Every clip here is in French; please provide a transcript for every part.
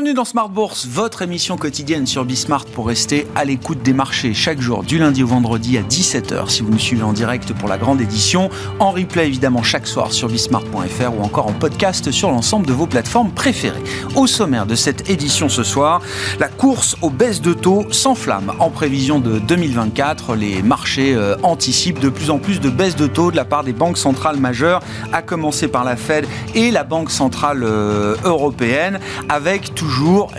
Bienvenue dans Smart Bourse, votre émission quotidienne sur Bismart pour rester à l'écoute des marchés chaque jour, du lundi au vendredi à 17h si vous nous suivez en direct pour la grande édition, en replay évidemment chaque soir sur bismart.fr ou encore en podcast sur l'ensemble de vos plateformes préférées. Au sommaire de cette édition ce soir, la course aux baisses de taux s'enflamme. En prévision de 2024, les marchés euh, anticipent de plus en plus de baisses de taux de la part des banques centrales majeures, à commencer par la Fed et la Banque centrale euh, européenne, avec toujours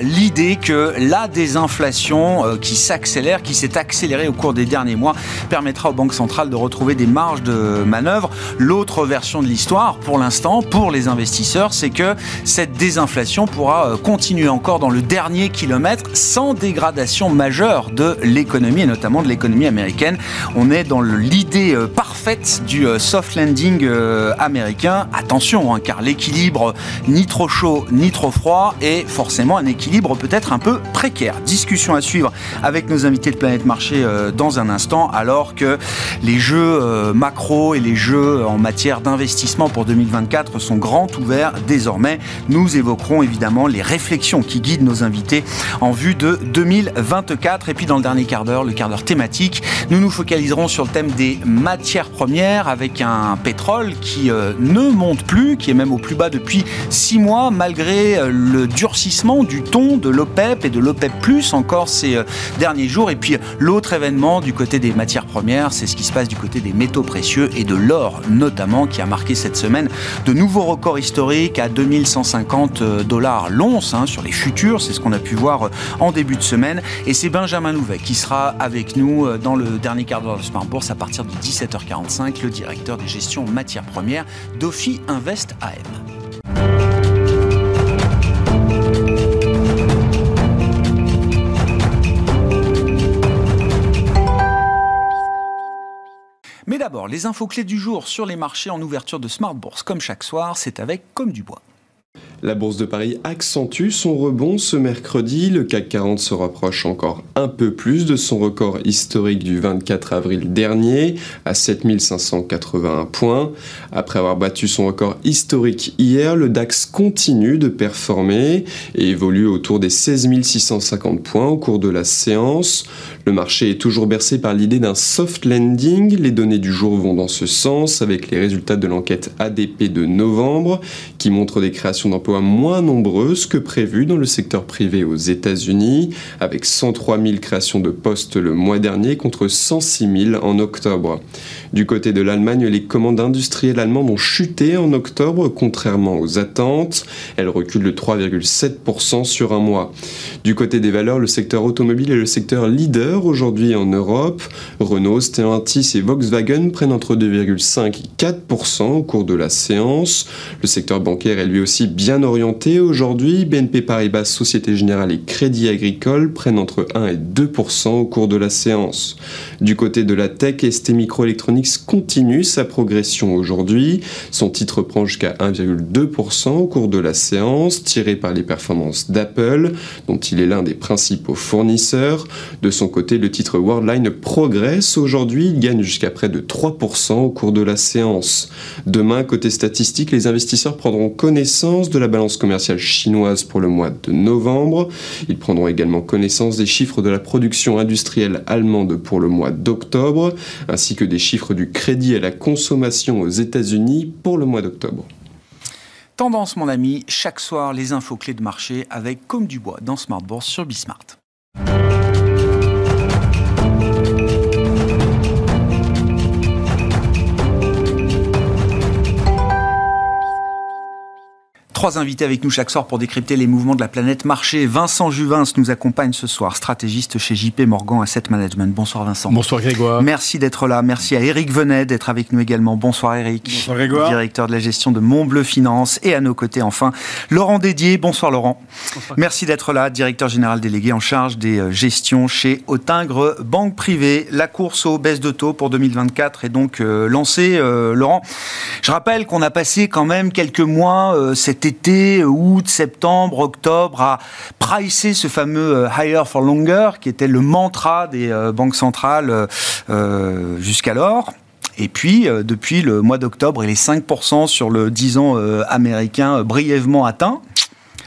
l'idée que la désinflation euh, qui s'accélère, qui s'est accélérée au cours des derniers mois, permettra aux banques centrales de retrouver des marges de manœuvre. L'autre version de l'histoire, pour l'instant, pour les investisseurs, c'est que cette désinflation pourra euh, continuer encore dans le dernier kilomètre sans dégradation majeure de l'économie et notamment de l'économie américaine. On est dans l'idée euh, parfaite du soft landing américain. Attention, hein, car l'équilibre ni trop chaud ni trop froid est forcément forcément un équilibre peut-être un peu précaire. Discussion à suivre avec nos invités de Planète Marché euh, dans un instant, alors que les jeux euh, macro et les jeux en matière d'investissement pour 2024 sont grands ouverts désormais. Nous évoquerons évidemment les réflexions qui guident nos invités en vue de 2024. Et puis dans le dernier quart d'heure, le quart d'heure thématique, nous nous focaliserons sur le thème des matières premières avec un pétrole qui euh, ne monte plus, qui est même au plus bas depuis six mois malgré le durcissement du ton de l'OPEP et de l'OPEP Plus encore ces euh, derniers jours. Et puis l'autre événement du côté des matières premières, c'est ce qui se passe du côté des métaux précieux et de l'or notamment qui a marqué cette semaine de nouveaux records historiques à 2150 euh, dollars l'once hein, sur les futurs. C'est ce qu'on a pu voir euh, en début de semaine. Et c'est Benjamin Louvet qui sera avec nous dans le dernier quart d'heure de Smart Bourse à partir de 17h45, le directeur des gestions matières premières d'Ophi Invest AM. Les infos clés du jour sur les marchés en ouverture de Smart Bourse. Comme chaque soir, c'est avec Comme du Bois. La bourse de Paris accentue son rebond ce mercredi. Le CAC 40 se rapproche encore un peu plus de son record historique du 24 avril dernier à 7581 points. Après avoir battu son record historique hier, le DAX continue de performer et évolue autour des 16 650 points au cours de la séance. Le marché est toujours bercé par l'idée d'un soft landing. Les données du jour vont dans ce sens avec les résultats de l'enquête ADP de novembre qui montrent des créations d'emplois moins nombreuses que prévues dans le secteur privé aux États-Unis avec 103 000 créations de postes le mois dernier contre 106 000 en octobre. Du côté de l'Allemagne, les commandes industrielles allemandes ont chuté en octobre contrairement aux attentes. Elles reculent de 3,7% sur un mois. Du côté des valeurs, le secteur automobile est le secteur leader aujourd'hui en Europe. Renault, Stellantis et Volkswagen prennent entre 2,5 et 4% au cours de la séance. Le secteur bancaire est lui aussi bien orienté aujourd'hui. BNP Paribas, Société Générale et Crédit Agricole prennent entre 1 et 2% au cours de la séance. Du côté de la tech, ST Microelectronics continue sa progression aujourd'hui. Son titre prend jusqu'à 1,2% au cours de la séance, tiré par les performances d'Apple, dont il est l'un des principaux fournisseurs. De son côté, le titre Worldline progresse aujourd'hui, il gagne jusqu'à près de 3% au cours de la séance. Demain, côté statistique, les investisseurs prendront connaissance de la balance commerciale chinoise pour le mois de novembre. Ils prendront également connaissance des chiffres de la production industrielle allemande pour le mois d'octobre, ainsi que des chiffres du crédit à la consommation aux États-Unis pour le mois d'octobre. Tendance, mon ami, chaque soir, les infos clés de marché avec Comme du Bois dans Smart Bourse sur Bismart. Trois invités avec nous chaque soir pour décrypter les mouvements de la planète marché. Vincent Juvin nous accompagne ce soir, stratégiste chez JP Morgan Asset Management. Bonsoir Vincent. Bonsoir Grégoire. Merci d'être là. Merci à Eric Venet d'être avec nous également. Bonsoir Eric. Bonsoir Grégoire. Directeur de la gestion de Montbleu Finance. Et à nos côtés enfin, Laurent Dédier. Bonsoir Laurent. Bonsoir. Merci d'être là, directeur général délégué en charge des euh, gestions chez Autingre Banque Privée. La course aux baisses de taux pour 2024 est donc euh, lancée. Euh, Laurent, je rappelle qu'on a passé quand même quelques mois euh, cet été, août, septembre, octobre, à pricer ce fameux euh, higher for longer, qui était le mantra des euh, banques centrales jusqu'alors. Et puis, depuis le mois d'octobre, il est 5% sur le 10 ans américain brièvement atteint.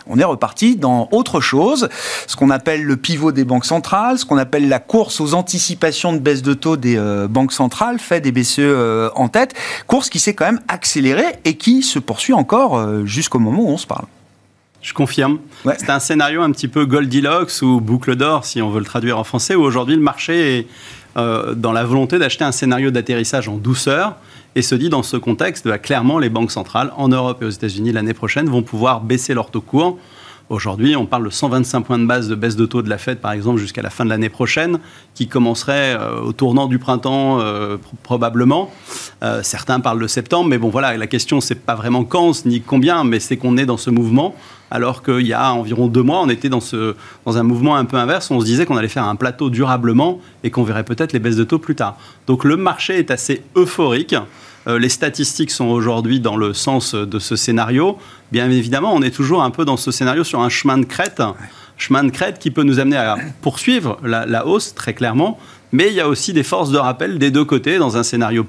On est reparti dans autre chose, ce qu'on appelle le pivot des banques centrales, ce qu'on appelle la course aux anticipations de baisse de taux des euh, banques centrales, fait des BCE euh, en tête, course qui s'est quand même accélérée et qui se poursuit encore euh, jusqu'au moment où on se parle. Je confirme. C'est un scénario un petit peu Goldilocks ou boucle d'or, si on veut le traduire en français, où aujourd'hui le marché est dans la volonté d'acheter un scénario d'atterrissage en douceur et se dit dans ce contexte, bah, clairement, les banques centrales en Europe et aux États-Unis l'année prochaine vont pouvoir baisser leur taux court Aujourd'hui, on parle de 125 points de base de baisse de taux de la Fed, par exemple, jusqu'à la fin de l'année prochaine, qui commencerait euh, au tournant du printemps, euh, probablement. Euh, certains parlent de septembre, mais bon, voilà, la question, c'est pas vraiment quand ni combien, mais c'est qu'on est dans ce mouvement. Alors qu'il y a environ deux mois, on était dans, dans un mouvement un peu inverse. On se disait qu'on allait faire un plateau durablement et qu'on verrait peut-être les baisses de taux plus tard. Donc le marché est assez euphorique. Les statistiques sont aujourd'hui dans le sens de ce scénario. Bien évidemment, on est toujours un peu dans ce scénario sur un chemin de crête, chemin de crête qui peut nous amener à poursuivre la, hausse très clairement, mais il y a aussi des forces de rappel des deux côtés dans un scénario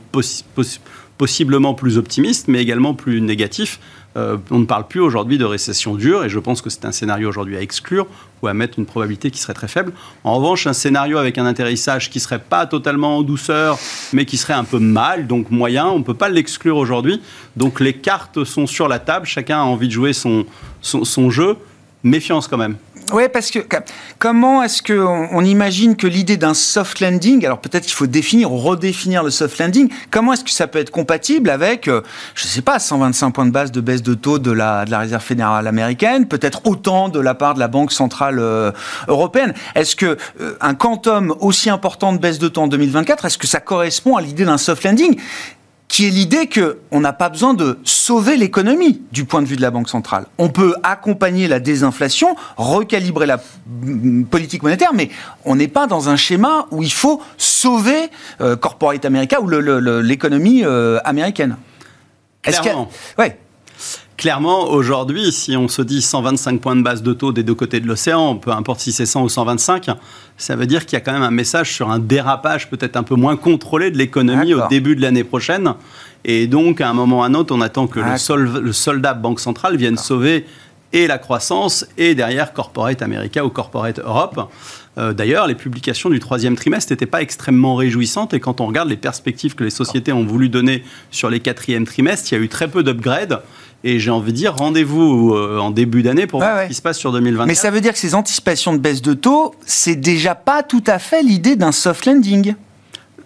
possiblement plus optimiste, mais également plus négatif. Euh, on ne parle plus aujourd'hui de récession dure, et je pense que c'est un scénario aujourd'hui à exclure ou à mettre une probabilité qui serait très faible. En revanche, un scénario avec un atterrissage qui serait pas totalement en douceur, mais qui serait un peu mal, donc moyen, on ne peut pas l'exclure aujourd'hui. Donc les cartes sont sur la table, chacun a envie de jouer son, son jeu. Méfiance quand même. Oui, parce que comment est-ce qu'on on imagine que l'idée d'un soft landing, alors peut-être qu'il faut définir ou redéfinir le soft landing, comment est-ce que ça peut être compatible avec, euh, je ne sais pas, 125 points de base de baisse de taux de la, de la Réserve fédérale américaine, peut-être autant de la part de la Banque centrale euh, européenne? Est-ce que euh, un quantum aussi important de baisse de taux en 2024, est-ce que ça correspond à l'idée d'un soft landing? Qui est l'idée qu'on n'a pas besoin de sauver l'économie du point de vue de la Banque centrale. On peut accompagner la désinflation, recalibrer la politique monétaire, mais on n'est pas dans un schéma où il faut sauver euh, Corporate America ou l'économie euh, américaine. Clairement. Ouais. Clairement, aujourd'hui, si on se dit 125 points de base de taux des deux côtés de l'océan, peu importe si c'est 100 ou 125, ça veut dire qu'il y a quand même un message sur un dérapage peut-être un peu moins contrôlé de l'économie au début de l'année prochaine. Et donc, à un moment ou à un autre, on attend que le, le, soldat Banque centrale vienne sauver et la croissance et derrière Corporate America ou Corporate Europe. Euh, d'ailleurs, les publications du troisième trimestre n'étaient pas extrêmement réjouissantes et quand on regarde les perspectives que les sociétés ont voulu donner sur les quatrièmes trimestres, il y a eu très peu d'upgrades. Et j'ai envie de dire, rendez-vous euh, en début d'année pour voir ce qui se passe sur 2020. Mais ça veut dire que ces anticipations de baisse de taux, c'est déjà pas tout à fait l'idée d'un soft landing.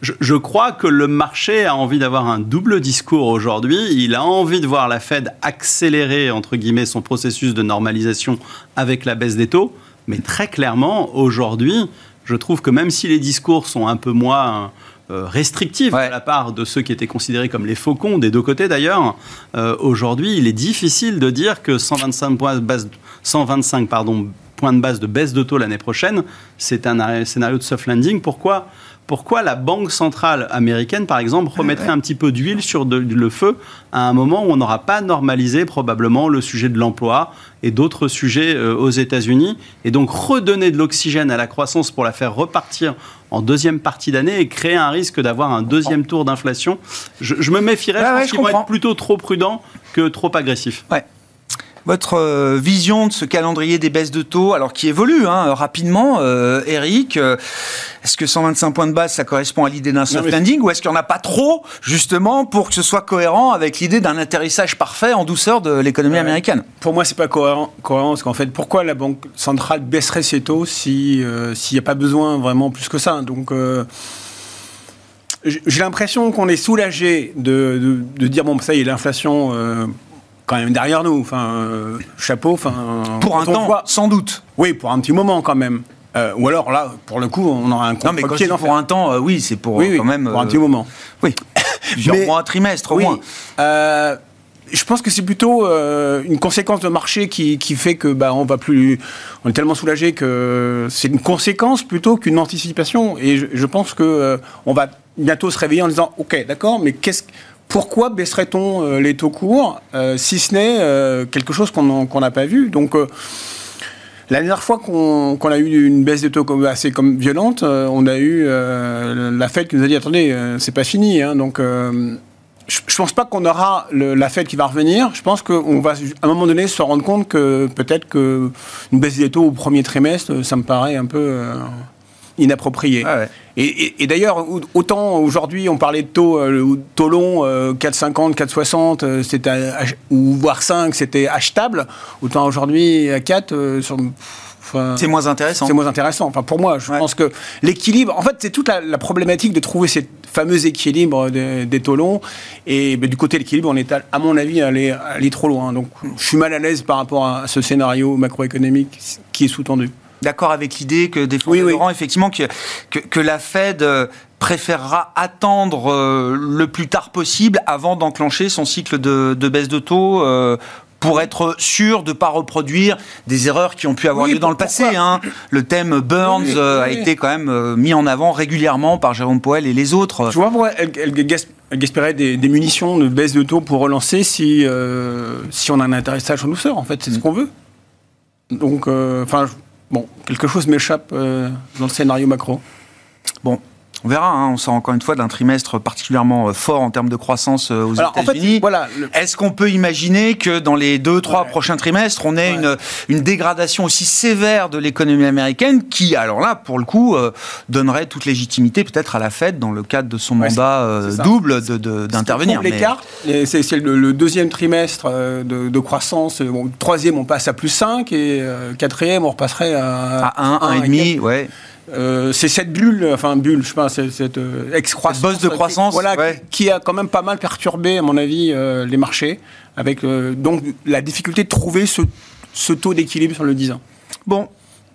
Je, crois que le marché a envie d'avoir un double discours aujourd'hui. Il a envie de voir la Fed accélérer, entre guillemets, son processus de normalisation avec la baisse des taux. Mais très clairement, aujourd'hui, je trouve que même si les discours sont un peu moins euh, restrictifs de la part de ceux qui étaient considérés comme les faucons, des deux côtés d'ailleurs, euh, aujourd'hui, il est difficile de dire que 125 points de base, 125, pardon, points de base de baisse de taux l'année prochaine, c'est un scénario de soft landing. Pourquoi? Pourquoi la Banque centrale américaine, par exemple, remettrait un petit peu d'huile sur le feu à un moment où on n'aura pas normalisé probablement le sujet de l'emploi et d'autres sujets euh, aux États-Unis, et donc redonner de l'oxygène à la croissance pour la faire repartir en deuxième partie d'année et créer un risque d'avoir un deuxième tour d'inflation. Je, me méfierais, je pense qu'ils vont être plutôt trop prudents que trop agressifs votre euh, vision de ce calendrier des baisses de taux, alors qui évolue hein, rapidement, euh, Eric euh, Est-ce que 125 points de base, ça correspond à l'idée d'un soft landing ou est-ce qu'il n'y en a pas trop, justement, pour que ce soit cohérent avec l'idée d'un atterrissage parfait en douceur de l'économie américaine? Pour moi, c'est pas cohérent, cohérent parce qu'en fait, pourquoi la Banque centrale baisserait ses taux s'il n'y a pas besoin vraiment plus que ça? Donc j'ai l'impression qu'on est soulagé de, dire bon ça y est l'inflation quand même derrière nous. Enfin, euh, chapeau. Enfin, pour un temps, sans doute. Oui, pour un petit moment quand même. Euh, ou alors là, pour le coup, on aura un Non, mais quand pour un temps, euh, oui, c'est pour quand même. Pour un petit moment. Oui. Genre mois, trimestre, au moins. je pense que c'est plutôt une conséquence de marché qui, qui, fait que bah, on va plus, on est tellement soulagé que c'est une conséquence plutôt qu'une anticipation. Et je, je pense que on va bientôt se réveiller en disant, ok, d'accord, mais qu'est-ce pourquoi baisserait-on euh, les taux courts, euh, si ce n'est euh, quelque chose qu'on n'a pas vu? Donc, la dernière fois qu'on a eu une baisse de taux assez comme violente, on a eu la Fed qui nous a dit attendez, c'est pas fini. Hein. donc, je, ne pense pas qu'on aura la Fed qui va revenir. Je pense qu'on va à un moment donné se rendre compte que peut-être que une baisse des taux au premier trimestre, ça me paraît un peu inapproprié. Ah et, d'ailleurs, autant aujourd'hui on parlait de taux, euh, taux long 4,50, 4,60, c'était ou voire 5, c'était achetable. Autant aujourd'hui à 4 sur c'est moins intéressant. C'est moins intéressant. Enfin, pour moi, je pense que l'équilibre. En fait, c'est toute la, problématique de trouver ces fameux équilibres des, taux longs. Et ben, du côté de l'équilibre, on est, à, mon avis, allé, allé trop loin. Donc, je suis mal à l'aise par rapport à ce scénario macroéconomique qui est sous-tendu. D'accord avec l'idée que oui, effectivement, que, que, la Fed euh, préférera attendre euh, le plus tard possible avant d'enclencher son cycle de, baisse de taux euh, pour être sûr de ne pas reproduire des erreurs qui ont pu avoir lieu dans le passé. Hein. Le thème Burns euh, a été quand même euh, mis en avant régulièrement par Jérôme Poel et les autres. Tu vois pourquoi elle, elle, des, munitions de baisse de taux pour relancer si, euh, si on a un atterrissage en douceur, en fait, c'est ce mm. qu'on veut. Donc, enfin, bon, quelque chose m'échappe dans le scénario macro. Bon, on verra, hein, on sort encore une fois d'un trimestre particulièrement euh, fort en termes de croissance euh, aux États-Unis. voilà, Est-ce qu'on peut imaginer que dans les deux, trois prochains trimestres, on ait une, une, dégradation aussi sévère de l'économie américaine qui, alors là, pour le coup, euh, donnerait toute légitimité peut-être à la Fed dans le cadre de son mandat double d'intervenir. De, l'écart, c'est le, deuxième trimestre de, croissance. Bon, troisième, on passe à plus 5 et quatrième, on repasserait à, à 1, 1,5, ouais. Euh, c'est cette bulle, enfin bulle, je sais pas, cette euh, excroissance, bosse de croissance, qui, voilà, qui, a quand même pas mal perturbé, à mon avis, euh, les marchés, avec donc la difficulté de trouver ce, taux d'équilibre sur le 10 ans. Bon,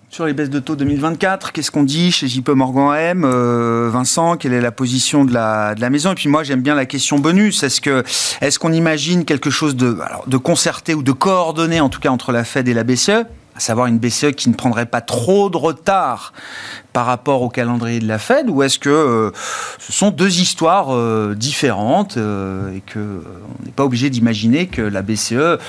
sur les baisses de taux 2024, qu'est-ce qu'on dit chez JP Morgan M Vincent, quelle est la position de la, de la maison? Et puis moi, j'aime bien la question bonus. Est-ce qu'on imagine quelque chose de, de concerté ou de coordonné, en tout cas, entre la Fed et la BCE à savoir une BCE qui ne prendrait pas trop de retard par rapport au calendrier de la Fed ou est-ce que euh, ce sont deux histoires euh, différentes euh, et que on n'est pas obligé d'imaginer que la BCE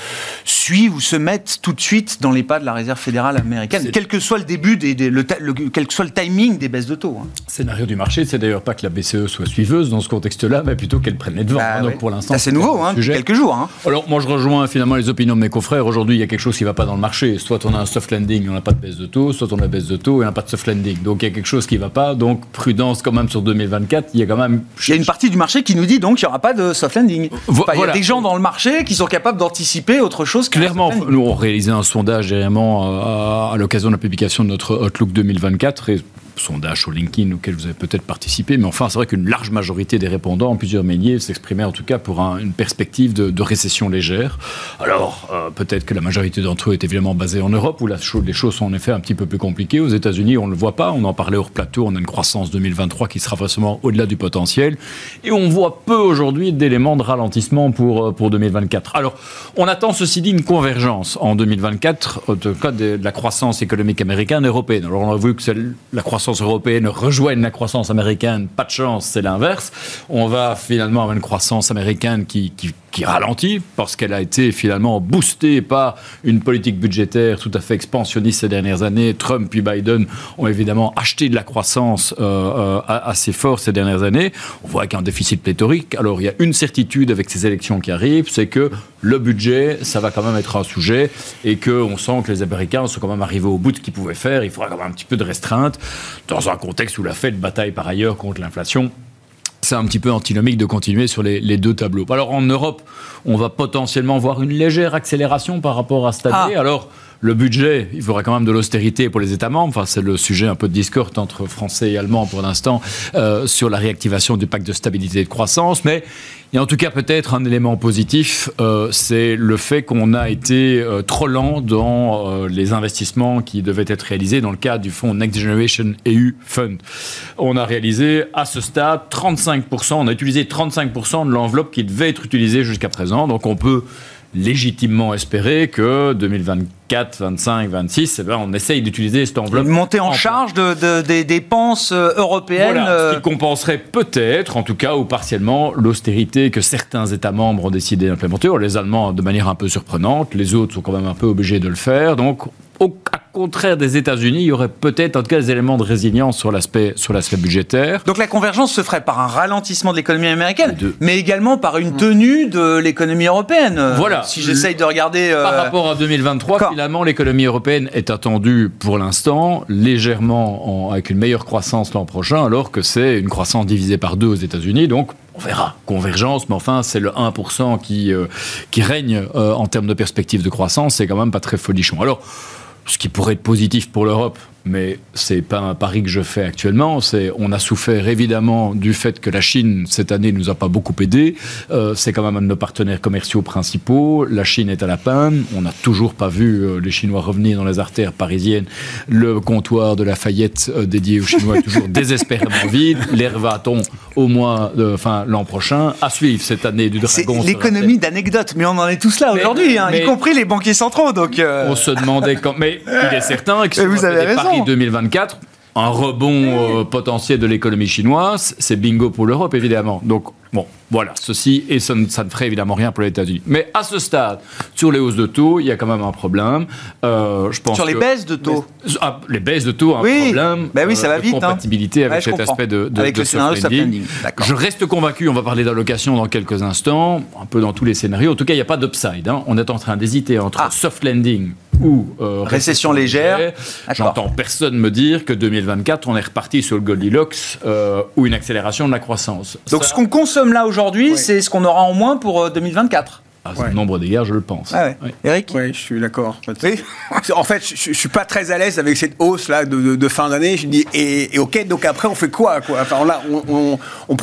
suive ou se mette tout de suite dans les pas de la Réserve fédérale américaine, quel que soit le début, des, le, quel que soit le timing des baisses de taux. Hein. Scénario du marché, c'est d'ailleurs pas que la BCE soit suiveuse dans ce contexte-là, mais plutôt qu'elle prenne les devants. Bah Donc pour l'instant, c'est nouveau, hein, quelques jours. Hein. Alors moi je rejoins finalement les opinions de mes confrères. Aujourd'hui, il y a quelque chose qui ne va pas dans le marché. Soit on a un soft landing, on n'a pas de baisse de taux, soit on a baisse de taux et on n'a pas de soft landing. Donc il y a quelque chose qui ne va pas. Donc prudence quand même sur 2024. Il y a quand même. Il y a une partie du marché qui nous dit donc qu'il n'y aura pas de soft landing. Il y a des gens dans le marché qui sont capables d'anticiper autre chose. Clairement, nous on réalisait un sondage dernièrement euh, à, l'occasion de la publication de notre Outlook 2024 et sondage sur LinkedIn auquel vous avez peut-être participé, mais enfin, c'est vrai qu'une large majorité des répondants, plusieurs milliers, s'exprimaient en tout cas pour une perspective de, récession légère. Alors, euh, peut-être que la majorité d'entre eux est évidemment basée en Europe, où les choses sont en effet un petit peu plus compliquées. Aux États-Unis, on ne le voit pas. On en parlait hors plateau. On a une croissance 2023 qui sera forcément au-delà du potentiel. Et on voit peu aujourd'hui d'éléments de ralentissement pour, euh, pour 2024. Alors, on attend ceci dit une convergence en 2024, au cas de la croissance économique américaine et européenne. Alors, on a vu que la croissance européenne rejoignent la croissance américaine, pas de chance, c'est l'inverse. On va finalement avoir une croissance américaine qui, ralentit parce qu'elle a été finalement boostée par une politique budgétaire tout à fait expansionniste ces dernières années. Trump puis Biden ont évidemment acheté de la croissance euh, euh, assez fort ces dernières années. On voit qu'il y a un déficit pléthorique. Alors il y a une certitude avec ces élections qui arrivent, c'est que le budget, ça va quand même être un sujet et qu'on sent que les Américains sont quand même arrivés au bout de ce qu'ils pouvaient faire. Il faudra quand même un petit peu de restreinte dans un contexte où la Fed bataille par ailleurs contre l'inflation c'est un petit peu antinomique de continuer sur les, deux tableaux. Alors en Europe, on va potentiellement voir une légère accélération par rapport à cette année. Ah. Alors le budget, il faudra quand même de l'austérité pour les États membres. Enfin, c'est le sujet un peu de discorde entre Français et Allemands pour l'instant euh, sur la réactivation du pacte de stabilité et de croissance. Mais il y a en tout cas peut-être un élément positif, euh, c'est le fait qu'on a été euh, trop lent dans les investissements qui devaient être réalisés dans le cadre du fonds Next Generation EU Fund. On a réalisé à ce stade 35%, on a utilisé 35% de l'enveloppe qui devait être utilisée jusqu'à présent. Donc on peut légitimement espérer que 2024, 25, 26, on essaye d'utiliser cette enveloppe. Une montée en, charge de, des dépenses euh, européennes. Voilà, ce qui euh, compenserait peut-être, en tout cas ou partiellement, l'austérité que certains États membres ont décidé d'implémenter. Les Allemands de manière un peu surprenante, les autres sont quand même un peu obligés de le faire. Donc au contraire des États-Unis, il y aurait peut-être en tout cas des éléments de résilience sur l'aspect sur l'aspect budgétaire. Donc la convergence se ferait par un ralentissement de l'économie américaine, mais également par une tenue de l'économie européenne. Voilà. Si j'essaye de regarder par rapport à 2023, finalement l'économie européenne est attendue pour l'instant légèrement avec une meilleure croissance l'an prochain, alors que c'est une croissance divisée par deux aux États-Unis. Donc on verra, convergence, mais enfin, c'est le 1% qui, euh, qui règne euh, en termes de perspective de croissance, c'est quand même pas très folichon. Alors, ce qui pourrait être positif pour l'Europe, mais c'est pas un pari que je fais actuellement. C'est on a souffert évidemment du fait que la Chine cette année nous a pas beaucoup aidé. Euh, c'est quand même un de nos partenaires commerciaux principaux. La Chine est à la panne. On n'a toujours pas vu euh, les Chinois revenir dans les artères parisiennes. Le comptoir de la Fayette euh, dédié aux Chinois est toujours désespérément vide. L'air va-t-on au moins, enfin l'an prochain, à suivre cette année du dragon. C'est l'économie d'anecdotes, mais on en est tous là aujourd'hui, hein, y compris les banquiers centraux. Donc on se demandait quand, mais il est certain que vous avez raison. 2024, un rebond euh, potentiel de l'économie chinoise, c'est bingo pour l'Europe, évidemment. Donc, bon, voilà, ceci, et ça ne, ferait évidemment rien pour les États-Unis. Mais à ce stade, sur les hausses de taux, il y a quand même un problème. Euh, je pense sur les baisses de taux ah, Les baisses de taux, un problème. Ben oui, ça va euh, vite. Hein. compatibilité avec cet aspect de, de, avec le soft landing. Je reste convaincu, on va parler d'allocation dans quelques instants, un peu dans tous les scénarios. En tout cas, il n'y a pas d'upside. Hein. On est en train d'hésiter entre ah. soft landing ou euh, récession, légère. J'entends personne me dire que 2024, on est reparti sur le Goldilocks euh, ou une accélération de la croissance. Donc ce qu'on consomme là aujourd'hui, c'est ce qu'on aura en moins pour 2024 ah, nombre d'égards, je le pense. Ah Eric Oui, je suis d'accord. en fait, je, ne suis pas très à l'aise avec cette hausse là de, fin d'année. Je dis et, ok, donc après on fait quoi quoi? Enfin là, on, on,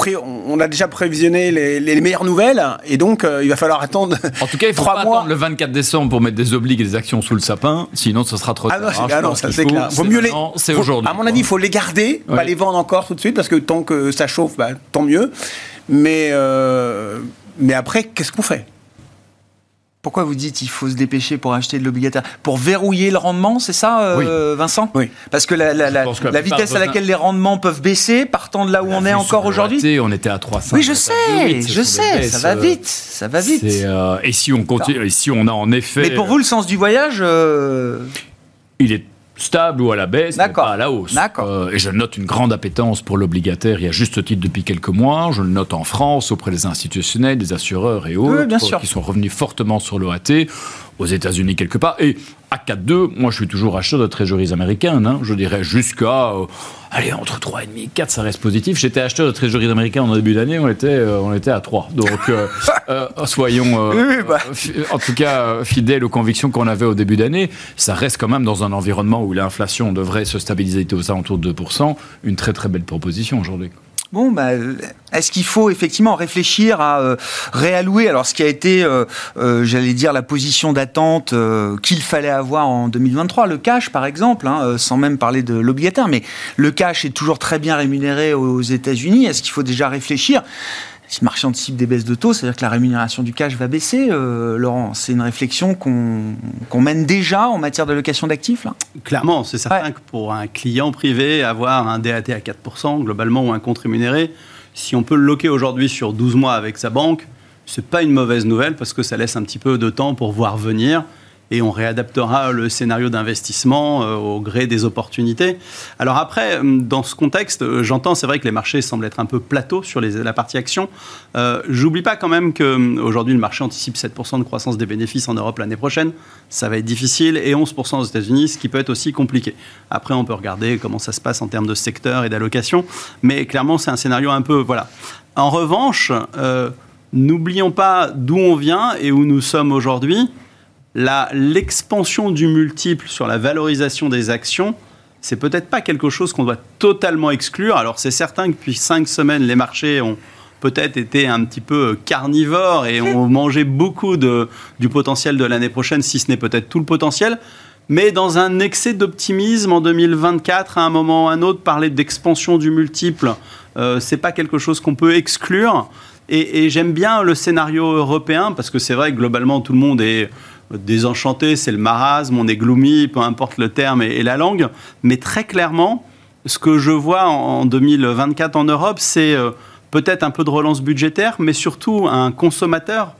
on, a déjà prévisionné les, meilleures nouvelles et donc euh, il va falloir attendre. En tout cas, il faut pas mois. attendre le 24 décembre pour mettre des obligues et des actions sous le sapin, sinon ce sera trop ah tard. Ah non, ça c'est clair. Vaut mieux les. C'est aujourd'hui. À mon avis, il faut les garder, pas les vendre encore tout de suite parce que tant que ça chauffe, bah, tant mieux. Mais euh, mais après, qu'est-ce qu'on fait? Pourquoi vous dites qu'il faut se dépêcher pour acheter de l'obligataire Pour verrouiller le rendement, c'est ça, euh, Vincent Oui. Parce que la, vitesse à laquelle les rendements peuvent baisser, partant de là où on est encore aujourd'hui On était à 300. Oui, je sais, je sais, ça va vite, ça va vite. Euh, et si on continue, et si on a en effet... Mais pour vous, le sens du voyage... Euh, Il est stable ou à la baisse, mais pas à la hausse. Euh, et je note une grande appétence pour l'obligataire, il y a juste titre depuis quelques mois. Je le note en France, auprès des institutionnels, des assureurs et autres, qui sont revenus fortement sur l'OAT aux États-Unis quelque part. Et à 4-2, moi je suis toujours acheteur de trésoreries américaines. Hein. je dirais jusqu'à, euh, allez, entre 3,5 et 4, ça reste positif. J'étais acheteur de trésoreries américaines en début d'année, on était, euh, on était à 3. Donc euh, soyons bah. en tout cas fidèles aux convictions qu'on avait au début d'année. Ça reste quand même dans un environnement où l'inflation devrait se stabiliser aux alentours de 2%, une très très belle proposition aujourd'hui. Bon, bah, est-ce qu'il faut effectivement réfléchir à euh, réallouer alors ce qui a été, euh, euh, j'allais dire, la position d'attente qu'il fallait avoir en 2023, le cash par exemple, hein, sans même parler de l'obligataire, mais le cash est toujours très bien rémunéré aux États-Unis. Est-ce qu'il faut déjà réfléchir? Si le marché anticipe des baisses de taux, c'est-à-dire que la rémunération du cash va baisser, euh, Laurent. C'est une réflexion qu'on mène déjà en matière d'allocation d'actifs, Clairement, c'est certain que pour un client privé, avoir un DAT à 4%, globalement, ou un compte rémunéré, si on peut le loquer aujourd'hui sur 12 mois avec sa banque, c'est pas une mauvaise nouvelle parce que ça laisse un petit peu de temps pour voir venir et on réadaptera le scénario d'investissement euh, au gré des opportunités. Alors après, euh, dans ce contexte, euh, j'entends, c'est vrai que les marchés semblent être un peu plateaux sur la partie action. Euh, J'oublie pas quand même qu'aujourd'hui, le marché anticipe 7% de croissance des bénéfices en Europe l'année prochaine. Ça va être difficile et 11% aux États-Unis, ce qui peut être aussi compliqué. Après, on peut regarder comment ça se passe en termes de secteur et d'allocation, mais clairement, c'est un scénario un peu voilà. En revanche, n'oublions pas d'où on vient et où nous sommes aujourd'hui l'expansion du multiple sur la valorisation des actions, c'est peut-être pas quelque chose qu'on doit totalement exclure. Alors c'est certain que depuis cinq semaines, les marchés ont peut-être été un petit peu carnivores et ont mangé beaucoup de, du potentiel de l'année prochaine, si ce n'est peut-être tout le potentiel. Mais dans un excès d'optimisme en 2024, à un moment ou à un autre, parler d'expansion du multiple, euh, c'est pas quelque chose qu'on peut exclure. Et, et j'aime bien le scénario européen parce que c'est vrai que globalement tout le monde est désenchanté, c'est le marasme, on est gloomy, peu importe le terme et, la langue. Mais très clairement, ce que je vois en 2024 en Europe, c'est euh, peut-être un peu de relance budgétaire, mais surtout un consommateur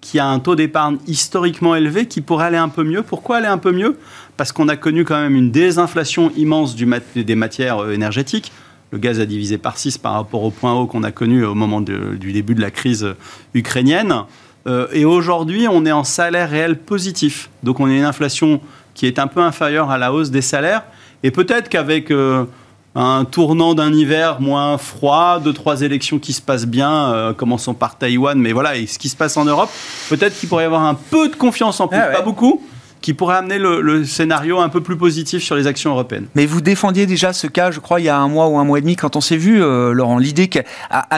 qui a un taux d'épargne historiquement élevé, qui pourrait aller un peu mieux. Pourquoi aller un peu mieux? Parce qu'on a connu quand même une désinflation immense des matières euh, énergétiques. Le gaz a divisé par 6 par rapport au point haut qu'on a connu au moment du début de la crise ukrainienne. Euh, et aujourd'hui, on est en salaire réel positif. Donc on a une inflation qui est un peu inférieure à la hausse des salaires. Et peut-être qu'avec euh, un tournant d'un hiver moins froid, deux, trois élections qui se passent bien, euh, commençons par Taïwan, mais voilà, et ce qui se passe en Europe, peut-être qu'il pourrait y avoir un peu de confiance en plus, ah pas beaucoup, qui pourrait amener le, scénario un peu plus positif sur les actions européennes. Mais vous défendiez déjà ce cas, je crois, il y a un mois ou un mois et demi, quand on s'est vu, euh, Laurent, l'idée qu'à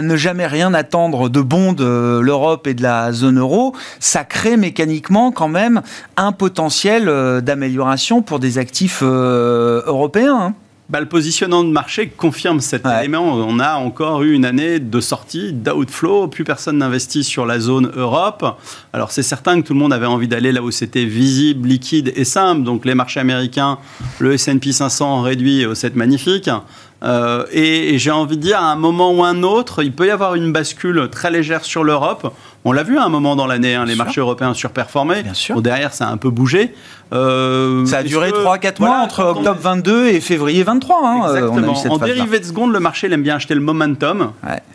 ne jamais rien attendre de bon de l'Europe et de la zone euro, ça crée mécaniquement quand même un potentiel euh, d'amélioration pour des actifs euh, européens. Hein. Bah, le positionnement de marché confirme cet élément. On a encore eu une année de sortie, d'outflow. Plus personne n'investit sur la zone Europe. Alors c'est certain que tout le monde avait envie d'aller là où c'était visible, liquide et simple. Donc les marchés américains, le S&P 500 réduit au 7 magnifique. Euh, et, j'ai envie de dire, à un moment ou un autre, il peut y avoir une bascule très légère sur l'Europe. On l'a vu à un moment dans l'année, hein, les marchés européens surperformaient. Bien sûr. derrière, ça a un peu bougé. Euh, ça a duré 3-4 mois entre octobre 22 et février 23. Hein, euh, Exactement. en dérivé de seconde, le marché il aime bien acheter le momentum.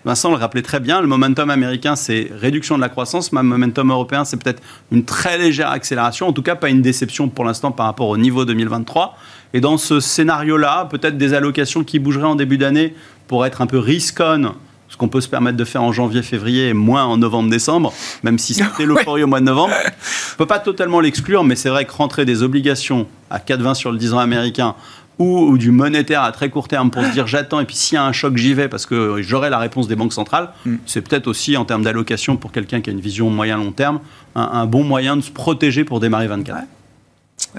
Vincent le rappelait très bien. Le momentum américain, c'est réduction de la croissance. Le momentum européen, c'est peut-être une très légère accélération. En tout cas, pas une déception pour l'instant par rapport au niveau 2023. Et dans ce scénario-là, peut-être des allocations qui bougeraient en début d'année pour être un peu risk-on, ce qu'on peut se permettre de faire en janvier, février et moins en novembre, décembre, même si c'était l'euphorie au mois de novembre. On ne peut pas totalement l'exclure, mais c'est vrai que rentrer des obligations à 4,20 sur le 10 ans américain ou, du monétaire à très court terme pour se dire j'attends et puis s'il y a un choc j'y vais parce que j'aurai la réponse des banques centrales, mm. c'est peut-être aussi en termes d'allocation pour quelqu'un qui a une vision moyen-long terme un, bon moyen de se protéger pour démarrer 24.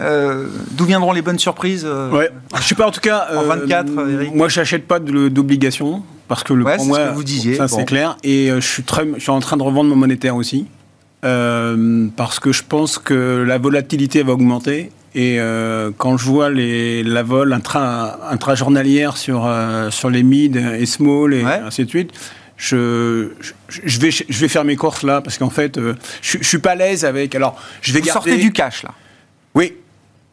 Euh, d'où viendront les bonnes surprises euh, ouais. Je sais pas, en tout cas. en 24, euh, Eric Moi, j'achète pas d'obligations. Parce que le, pour moi, ce que vous disiez. Ça, c'est clair. Et je, suis très, je suis en train de revendre mon monétaire aussi. parce que je pense que la volatilité va augmenter. Et quand je vois les, la vol intra-journalière sur, sur les mid et small et ainsi de suite, je, je, vais, je vais faire mes courses là parce qu'en fait, je, je suis pas à l'aise avec. Alors, je vais Vous sortez du cash là oui.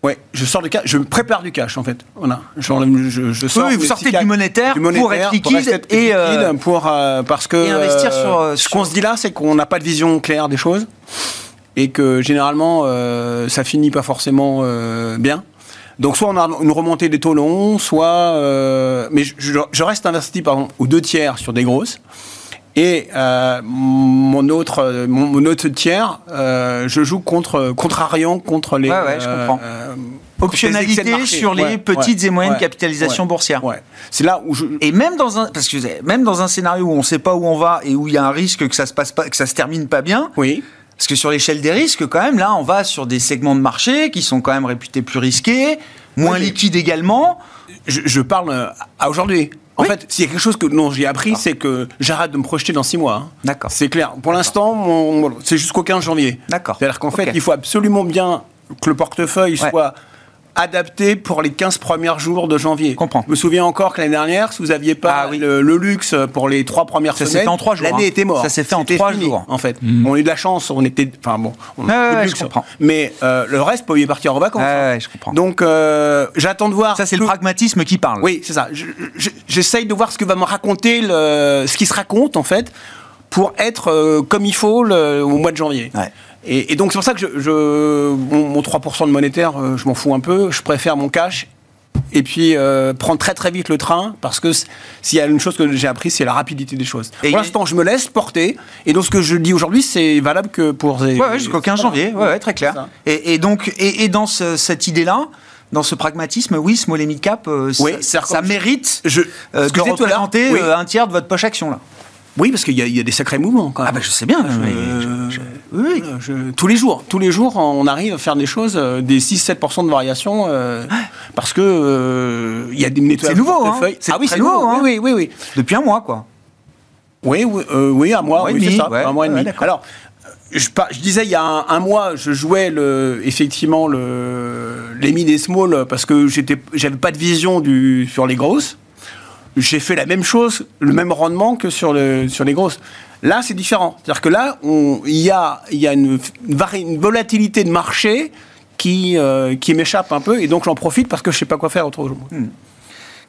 Ouais, je sors du cash, je me prépare du cash en fait. Voilà, je, je, sors oui, vous sortez du monétaire, pour être liquide et euh, pour euh, parce que investir euh, sur, ce qu'on se dit là, c'est qu'on n'a pas de vision claire des choses et que généralement ça finit pas forcément bien. Donc soit on a une remontée des taux longs, soit mais je, reste investi par exemple aux deux tiers sur des grosses. Et euh, mon autre mon, autre tiers, euh, je joue contre contrariant contre les. Ouais, ouais, je comprends. Euh, Optionnalité sur les petites et moyennes capitalisations boursières. C'est là où je... Et même dans un parce que même dans un scénario où on ne sait pas où on va et où il y a un risque que ça se passe pas, que ça se termine pas bien. Oui. Parce que sur l'échelle des risques, quand même, là, on va sur des segments de marché qui sont quand même réputés plus risqués, moins liquides également. Je, je parle à aujourd'hui. En fait, s'il y a quelque chose que non, j'ai appris, ah. c'est que j'arrête de me projeter dans six mois. Hein. D'accord. C'est clair. Pour l'instant, c'est jusqu'au 15 janvier. D'accord. C'est-à-dire qu'en fait, il faut absolument bien que le portefeuille soit adapté pour les 15 premiers jours de janvier. Comprends. Je me souviens encore que l'année dernière, si vous n'aviez pas ah le, luxe pour les trois premières ça semaines, fait en trois jours, l'année hein. était morte. Ça s'est fait en trois jours. En fait, mmh. on a eu de la chance, on était, enfin bon, on a je comprends. Mais euh, le reste, pouvait partir en vacances. Hein. je comprends. Donc, euh, j'attends de voir. Ça, c'est le pragmatisme qui parle. Oui, c'est ça. J'essaye de voir ce que va me raconter, le, ce qui se raconte en fait, pour être euh, comme il faut le, au mois de janvier. Ouais. Et, donc c'est pour ça que je, mon, 3% de monétaire, euh, je m'en fous un peu. Je préfère mon cash et puis euh, prendre très très vite le train parce que s'il y a une chose que j'ai appris, c'est la rapidité des choses. Et pour l'instant, je me laisse porter. Et donc ce que je dis aujourd'hui, c'est valable que pour. Ouais, ouais jusqu'au 15 janvier. Ouais, très clair. Et, donc, et, dans cette idée-là, dans ce pragmatisme, oui, small et mid cap, euh, ça, mérite je, de représenter un tiers de votre poche action là. Oui, parce qu'il y, a des sacrés mouvements quand même. Ah bah je sais bien. oui, tous les jours, tous les jours, on arrive à faire des choses, euh, des 6-7% de variation, euh, parce que euh, il y a des nettoyages. C'est nouveau, hein Ah oui, c'est nouveau. Hein oui, oui, oui, Depuis un mois, quoi. Oui, oui, oui un mois, oui, c'est ça, un mois et demi. Alors, je, je, disais il y a un, mois, je jouais le, effectivement le, les mid et small parce que j'avais pas de vision du, sur les grosses. J'ai fait la même chose, le même rendement que sur, le, sur les grosses. Là, c'est différent. C'est-à-dire que là, il y a, une, volatilité de marché qui, euh, qui m'échappe un peu, et donc j'en profite parce que je ne sais pas quoi faire autrement. Hmm.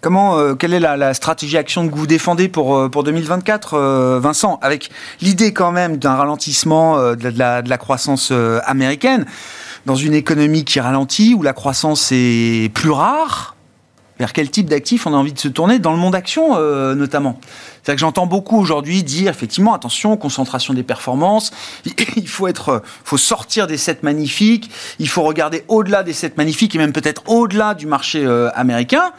Comment, euh, quelle est la, stratégie action que vous défendez pour, euh, pour 2024, Vincent Avec l'idée quand même d'un ralentissement de la, de, la, croissance américaine, dans une économie qui ralentit, où la croissance est plus rare, vers quel type d'actifs on a envie de se tourner dans le monde action notamment? C'est-à-dire que j'entends beaucoup aujourd'hui dire effectivement attention concentration des performances, il faut être, faut sortir des sets magnifiques, il faut regarder au-delà des sets magnifiques et même peut-être au-delà du marché euh, américain.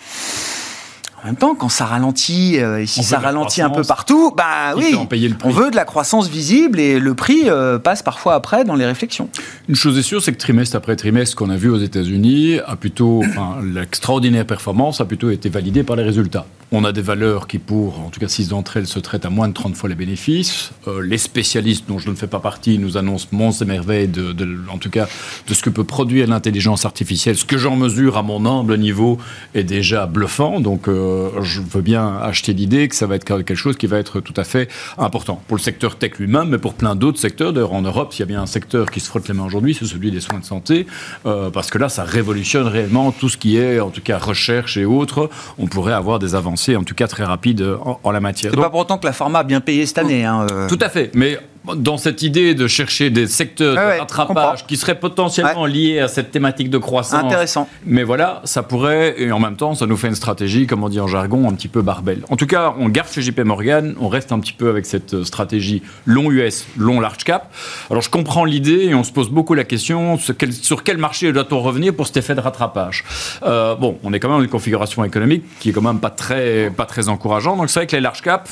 En même temps, quand ça ralentit, euh, et si ça ralentit un peu partout, bah oui, on veut de la croissance visible et le prix euh, passe parfois après dans les réflexions. Une chose est sûre, c'est que trimestre après trimestre, qu'on a vu aux États-Unis, a plutôt, enfin, l'extraordinaire performance a plutôt été validée par les résultats. On a des valeurs qui, pour, en tout cas 6 d'entre elles, se traitent à moins de 30 fois les bénéfices. Euh, les spécialistes, dont je ne fais pas partie, nous annoncent monts et merveilles, de, en tout cas, de ce que peut produire l'intelligence artificielle. Ce que j'en mesure à mon humble niveau est déjà bluffant. Donc, euh, je veux bien acheter l'idée que ça va être quelque chose qui va être tout à fait important pour le secteur tech lui-même, mais pour plein d'autres secteurs. D'ailleurs, en Europe, s'il y a bien un secteur qui se frotte les mains aujourd'hui, c'est celui des soins de santé, euh, parce que là, ça révolutionne réellement tout ce qui est, en tout cas, recherche et autres. On pourrait avoir des avancées en tout cas très rapide en, la matière. C'est pas pour autant que la pharma a bien payé cette année. Hein, euh. Tout à fait, mais dans cette idée de chercher des secteurs de rattrapage qui seraient potentiellement liés à cette thématique de croissance. Intéressant. Mais voilà, ça pourrait, et en même temps, ça nous fait une stratégie, comme on dit en jargon, un petit peu barbelle. En tout cas, on garde chez JP Morgan, on reste un petit peu avec cette stratégie long US, long large cap. Alors je comprends l'idée et on se pose beaucoup la question sur quel marché doit-on revenir pour cet effet de rattrapage? Euh, bon, on est quand même dans une configuration économique qui est quand même pas très, pas très encourageante. Donc c'est vrai que les large cap,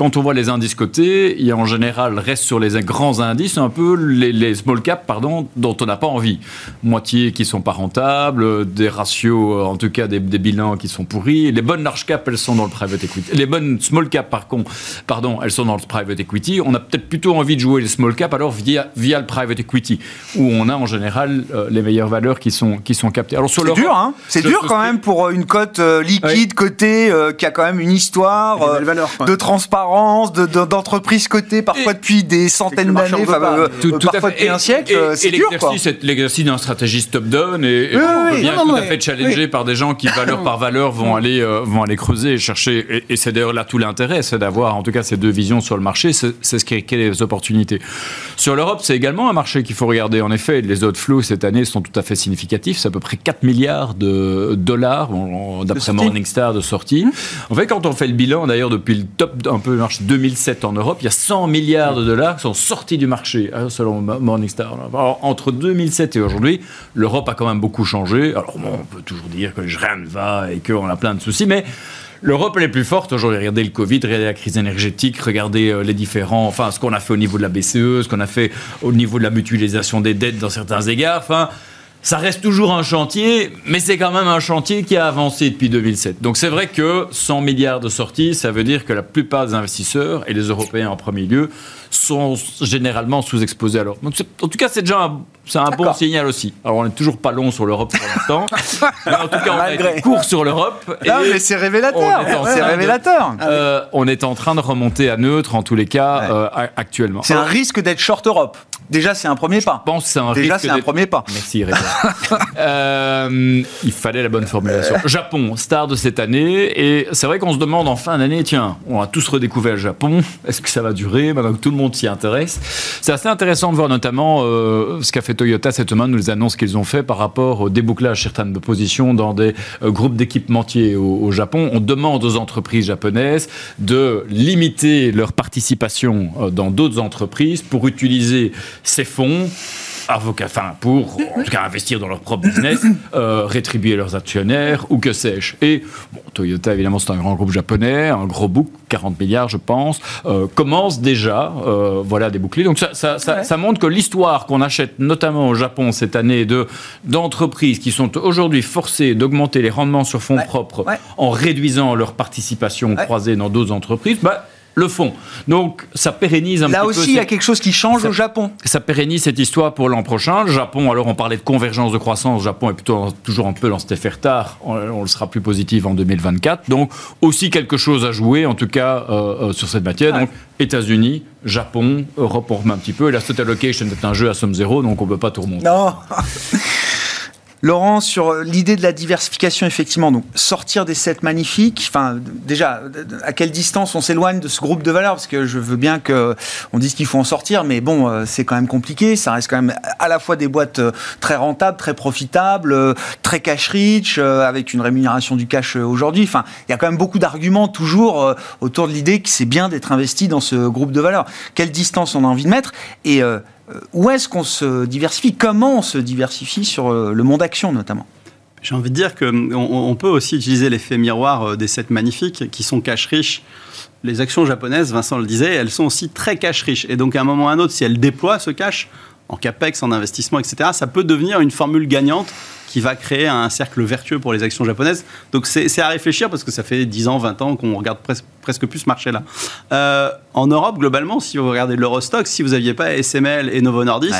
quand on voit les indices cotés, il y a en général reste sur les grands indices un peu les, small caps pardon, dont on n'a pas envie. Moitié qui sont pas rentables, des ratios, en tout cas des, bilans qui sont pourris. Les bonnes large caps, elles sont dans le private equity. Les bonnes small caps, par contre, pardon, elles sont dans le private equity. On a peut-être plutôt envie de jouer les small caps alors via, via le private equity, où on a en général euh, les meilleures valeurs qui sont, qui sont captées. Alors, c'est dur, hein C'est dur quand même pour euh, une cote euh, liquide, cotée, qui a quand même une histoire de transparence d'entreprises cotées parfois depuis des centaines d'années, euh, tout, parfois depuis un siècle. C'est dur. L'exercice d'un stratégiste top-down et, on peut bien tout à fait challenger par des gens qui valeur par valeur vont aller euh, vont aller creuser et chercher. Et, c'est d'ailleurs là tout l'intérêt, c'est d'avoir en tout cas ces deux visions sur le marché. C'est ce qui crée les opportunités. Sur l'Europe, c'est également un marché qu'il faut regarder. En effet, les autres flows cette année sont tout à fait significatifs. C'est à peu près 4 milliards de dollars d'après Morningstar de sortie. En fait, quand on fait le bilan, d'ailleurs depuis le top un peu marché 2007 en Europe, il y a 100 milliards de dollars qui sont sortis du marché, hein, selon Morningstar. entre 2007 et aujourd'hui, l'Europe a quand même beaucoup changé. Alors, on peut toujours dire que rien ne va et qu'on a plein de soucis, mais L'Europe, elle est plus forte aujourd'hui. Regardez le Covid, regardez la crise énergétique, regardez euh, les différents, enfin, ce qu'on a fait au niveau de la BCE, ce qu'on a fait au niveau de la mutualisation des dettes dans certains égards. Enfin, ça reste toujours un chantier, mais c'est quand même un chantier qui a avancé depuis 2007. Donc c'est vrai que 100 milliards de sorties, ça veut dire que la plupart des investisseurs, et les Européens en premier lieu, sont généralement sous-exposés alors. Donc en tout cas, c'est déjà un, c'est un bon signal aussi. Alors on n'est toujours pas long sur l'Europe pour l'instant, mais en tout cas on a été court sur l'Europe. Non, mais c'est révélateur. C'est révélateur. Euh, on est en train de remonter à neutre en tous les cas euh, actuellement. C'est un risque d'être short Europe. Déjà, c'est un premier pas. Je pense c'est un Déjà, c'est un premier pas. Merci, euh, Il fallait la bonne formulation. Japon, star de cette année. Et c'est vrai qu'on se demande en fin d'année, tiens, on a tous redécouvert le Japon. Est-ce que ça va durer maintenant que tout le monde s'y intéresse C'est assez intéressant de voir notamment euh, ce qu'a fait Toyota cette semaine, les annonces qu'ils ont fait par rapport au débouclage certaines positions dans des euh, groupes d'équipementiers au, Japon. On demande aux entreprises japonaises de limiter leur participation euh, dans d'autres entreprises pour utiliser ces fonds enfin, pour en tout cas investir dans leur propre business, rétribuer leurs actionnaires ou que sais-je. Et Toyota, évidemment, c'est un grand groupe japonais, un gros book, 40 milliards, je pense, euh, commence déjà euh, voilà, à déboucler. Donc ça, ça, ça, montre que l'histoire qu'on achète, notamment au Japon cette année, de, d'entreprises qui sont aujourd'hui forcées d'augmenter les rendements sur fonds propres en réduisant leur participation croisée dans d'autres entreprises, bah, le fond. Donc ça pérennise un Là petit aussi, peu. il y a quelque chose qui change ça- au Japon. ça pérennise cette histoire pour l'an prochain. Le Japon, alors on parlait de convergence de croissance, le Japon est plutôt toujours un peu dans cet effet retard, on, on le sera plus positif en 2024. Donc aussi quelque chose à jouer, en tout cas euh, euh, sur cette matière. Donc États-Unis, Japon, Europe on remet un petit peu, et l'asset allocation est un jeu à somme zéro, donc on ne peut pas tout remonter. Non. Laurent, sur l'idée de la diversification, effectivement, donc sortir des sept magnifiques, enfin, déjà, à quelle distance on s'éloigne de ce groupe de valeurs? Parce que je veux bien que on dise qu'il faut en sortir, mais bon, euh, c'est quand même compliqué. Ça reste quand même à la fois des boîtes euh, très rentables, très profitables, euh, très cash-rich, euh, avec une rémunération du cash euh, aujourd'hui. Enfin, il y a quand même beaucoup d'arguments toujours euh, autour de l'idée que c'est bien d'être investi dans ce groupe de valeurs. Quelle distance on a envie de mettre? Et euh, où est-ce qu'on se diversifie Comment on se diversifie sur euh, le monde action notamment? J'ai envie de dire qu'on on peut aussi utiliser l'effet miroir euh, des sept magnifiques qui sont cash riches. Les actions japonaises, Vincent le disait, elles sont aussi très cash riches. Et donc à un moment ou à un autre, si elles déploient ce cash en capex, en investissement, etc., ça peut devenir une formule gagnante qui va créer un cercle vertueux pour les actions japonaises. Donc c'est à réfléchir parce que ça fait 10 ans, 20 ans qu'on regarde pres- presque plus ce marché-là. Euh, en Europe, globalement, si vous regardez l'Eurostock, si vous n'aviez pas SML et Novo Nordisk.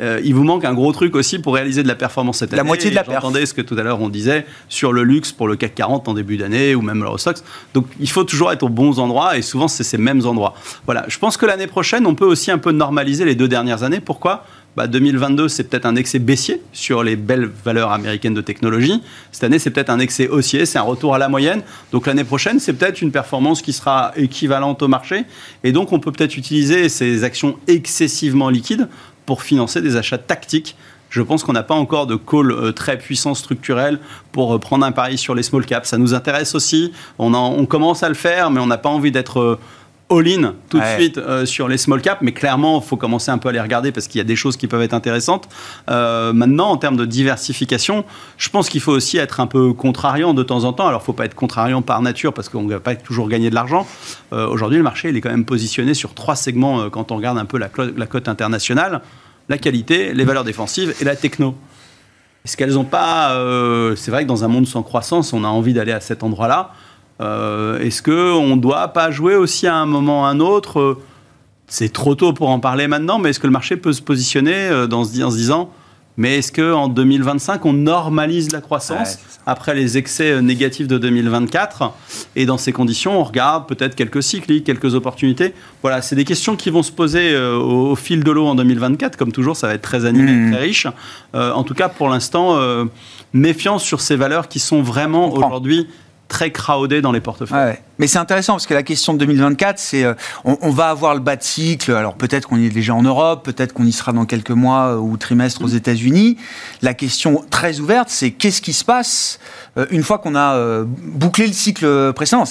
Euh, il vous manque un gros truc aussi pour réaliser de la performance cette La année. moitié de la Et J'entendais ce que tout à l'heure on disait sur le luxe pour le CAC 40 en début d'année ou même l'Eurostox. Donc il faut toujours être aux bons endroits et souvent c'est ces mêmes endroits. Voilà, je pense que l'année prochaine on peut aussi un peu normaliser les deux dernières années. Pourquoi? Bah 2022, c'est peut-être un excès baissier sur les belles valeurs américaines de technologie. Cette année, c'est peut-être un excès haussier, c'est un retour à la moyenne. Donc l'année prochaine, c'est peut-être une performance qui sera équivalente au marché. Et donc, on peut peut-être utiliser ces actions excessivement liquides pour financer des achats tactiques. Je pense qu'on n'a pas encore de call euh, très puissant structurel pour euh, prendre un pari sur les small caps. Ça nous intéresse aussi. On, en- on commence à le faire, mais on n'a pas envie d'être euh, all-in tout Ouais. de suite euh, sur les small caps. Mais clairement, il faut commencer un peu à les regarder parce qu'il y a des choses qui peuvent être intéressantes. Euh, maintenant, en termes de diversification, je pense qu'il faut aussi être un peu contrariant de temps en temps. Alors, il ne faut pas être contrariant par nature parce qu'on ne va pas toujours gagner de l'argent. Euh, Aujourd'hui, le marché, il est quand même positionné sur trois segments quand on regarde un peu la cote internationale. La qualité, les valeurs défensives et la techno. Est-ce qu'elles n'ont pas... euh, c'est vrai que dans un monde sans croissance, on a envie d'aller à cet endroit-là. Euh, Est-ce qu'on ne doit pas jouer aussi à un moment ou à un autre? Euh, C'est trop tôt pour en parler maintenant, mais est-ce que le marché peut se positionner dans en se disant mais est-ce qu'en 2025, on normalise la croissance après les excès euh, négatifs de 2024 Et dans ces conditions, on regarde peut-être quelques cycliques, quelques opportunités. Voilà, c'est des questions qui vont se poser euh, au, fil de l'eau en 2024. Comme toujours, ça va être très animé, Mhm. très riche. Euh, en tout cas, pour l'instant, euh, méfiance sur ces valeurs qui sont vraiment aujourd'hui très crowdées dans les portefeuilles. Mais c'est intéressant parce que la question de 2024, c'est euh, on, va avoir le bas de cycle. Alors peut-être qu'on y est déjà en Europe, peut-être qu'on y sera dans quelques mois euh, ou trimestres aux États-Unis. La question très ouverte, c'est qu'est-ce qui se passe euh, une fois qu'on a bouclé le cycle précédent?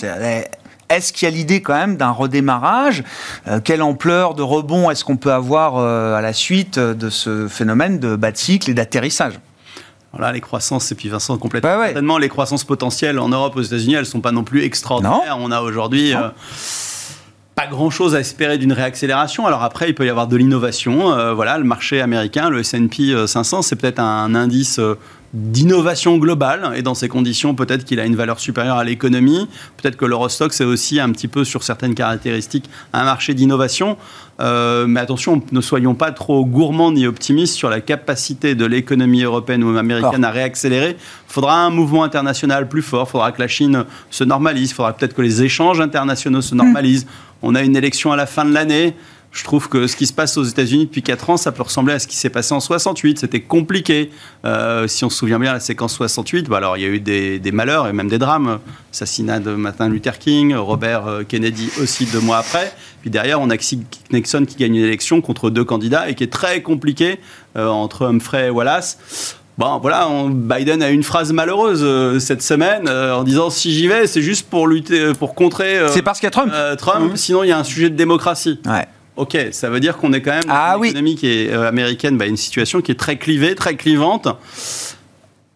Est-ce qu'il y a l'idée quand même d'un redémarrage? Quelle ampleur de rebond est-ce qu'on peut avoir à la suite de ce phénomène de bas de cycle et d'atterrissage? Voilà, les croissances, et puis Vincent complètement. Ouais. Certainement, les croissances potentielles en Europe, aux États-Unis, elles sont pas non plus extraordinaires. On a aujourd'hui. Euh, pas grand-chose à espérer d'une réaccélération. Alors après, il peut y avoir de l'innovation. Euh, voilà, le marché américain, le S&P euh, 500, c'est peut-être un indice euh, d'innovation globale. Et dans ces conditions, peut-être qu'il a une valeur supérieure à l'économie. Peut-être que l'Eurostock, c'est aussi un petit peu sur certaines caractéristiques un marché d'innovation. Euh, mais attention, ne soyons pas trop gourmands ni optimistes sur la capacité de l'économie européenne ou américaine à réaccélérer. Il faudra un mouvement international plus fort. Il faudra que la Chine se normalise. Il faudra peut-être que les échanges internationaux se normalisent. On a une élection à la fin de l'année. Je trouve que ce qui se passe aux États-Unis depuis 4 ans, ça peut ressembler à ce qui s'est passé en 68. C'était compliqué. Euh, si on se souvient bien, la séquence 68, bah alors il y a eu des, des malheurs et même des drames. Assassinat de Martin Luther King, Robert euh, Kennedy aussi deux mois après. Puis derrière, on a Nixon qui gagne une élection contre deux candidats et qui est très compliqué euh, entre Humphrey et Wallace. Bon, voilà, on- Biden a une phrase malheureuse euh, cette semaine euh, en disant si j'y vais, c'est juste pour lutter, pour contrer euh, C'est parce qu'il y a Trump Trump. Sinon, il y a un sujet de démocratie. Ouais. Ok, ça veut dire qu'on est quand même dans Ah une oui. économie qui est euh, américaine, bah, une situation qui est très clivée, très clivante.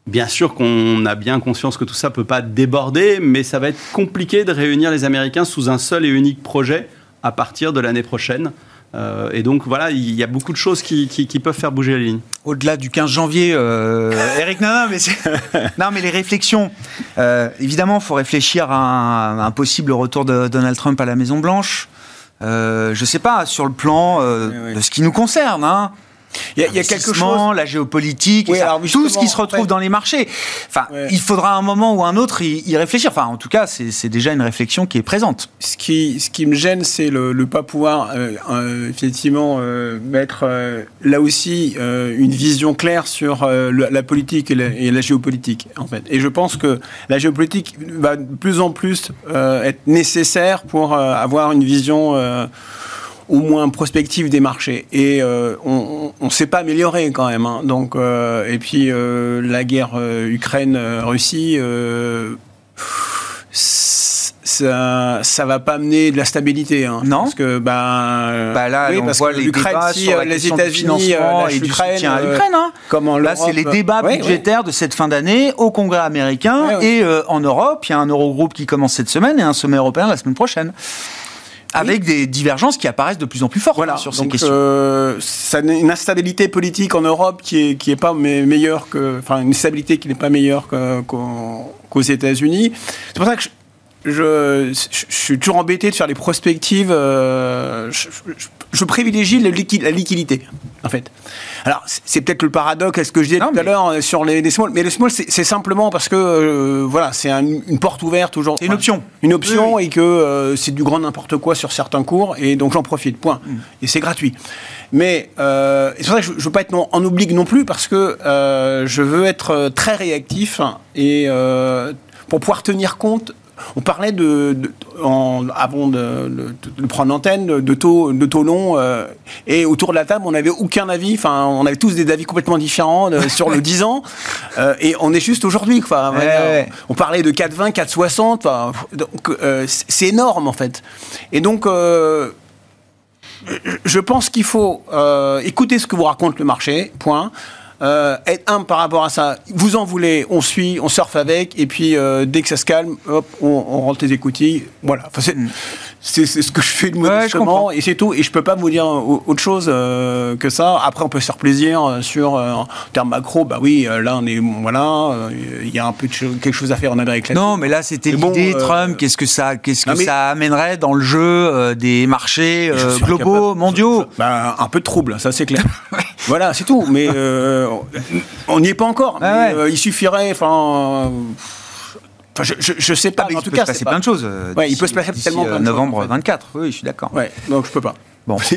Bien sûr qu'on a bien conscience que tout ça peut pas déborder, mais ça va être compliqué de réunir les Américains sous un seul et unique projet à partir de l'année prochaine. Euh, et donc voilà, il y a beaucoup de choses qui, peuvent faire bouger la ligne. Au-delà du 15 janvier, euh, Eric, non, mais non, mais les réflexions. Euh, évidemment, il faut réfléchir à un, possible retour de Donald Trump à la Maison Blanche. Je ne sais pas, sur le plan de ce qui nous concerne. Hein. Il y a, quelque chose. La géopolitique, tout ce qui se retrouve dans les marchés. Enfin, il faudra un moment ou un autre y, réfléchir. Enfin, en tout cas, c'est déjà une réflexion qui est présente. Ce qui, ce qui me gêne, c'est le ne pas pouvoir euh, euh, effectivement euh, mettre là aussi une vision claire sur la politique et la, et la, géopolitique, en fait. Et je pense que la géopolitique va de plus en plus être nécessaire pour avoir une vision au moins prospective des marchés. Et euh, on ne s'est pas amélioré quand même. Hein. Donc, euh, et puis euh, la guerre Ukraine-Russie, ça, ça va pas amener de la stabilité. Hein. non. Parce que bah, bah là, on voit les débats sur les États-Unis et l'Ukraine. à l'Ukraine. Hein. Comment là, c'est les débats budgétaires de cette fin d'année au Congrès américain et en Europe. Il y a un Eurogroupe qui commence cette semaine et un sommet européen la semaine prochaine avec des divergences qui apparaissent de plus en plus fortes voilà. sur ces Donc, questions. Euh, ça une instabilité politique en Europe qui est, qui est pas meilleure que, enfin, une stabilité qui n'est pas meilleure qu'aux États-Unis. C'est pour ça que je, je, suis toujours embêté de faire les prospectives. Euh, je, privilégie la, liquidité, en fait. Alors, c'est peut-être le paradoxe, est-ce que je disais tout à l'heure euh, sur les, les small, mais le small, c'est simplement parce que, euh, voilà, c'est une porte ouverte aujourd'hui. C'est une option. Une option et que c'est du grand n'importe quoi sur certains cours, et donc j'en profite, point. Mm. Et c'est gratuit. Mais c'est pour ça que je ne veux pas être en oubli non plus, parce que je veux être très réactif et pour pouvoir tenir compte on parlait de, avant de, prendre l'antenne de, taux, de taux longs euh, et autour de la table on n'avait aucun avis. Enfin, on avait tous des avis complètement différents euh, sur le 10 ans euh, et on est juste aujourd'hui. On parlait de 4,20, 4,60. donc c'est énorme en fait. Et donc je pense qu'il faut écouter ce que vous raconte le marché. Point euh, être humble par rapport à ça. Vous en voulez, on suit, on surfe avec, et puis euh, dès que ça se calme, hop, on, on rentre les écoutilles. Voilà. Enfin, c'est, ce que je fais de modestement, et c'est tout. Et je peux pas vous dire autre chose euh, que ça. Après, on peut se faire plaisir sur en termes macro. Bah oui, là, on est voilà, il y a un peu de quelque chose à faire en Amérique latine. Non, mais là, c'était l'idée Trump. Qu'est-ce que ça, qu'est-ce que ça amènerait dans le jeu des marchés globaux, mondiaux? Bah, Un peu de trouble, ça c'est clair. voilà, c'est tout. Mais on n'y est pas encore. Ah il suffirait, enfin je, je, sais pas, ah, mais en tout cas, c'est plein de choses. Ouais, il peut se passer tellement plein de euh, novembre 24, oui, je suis d'accord. Ouais, donc je peux pas. Bon.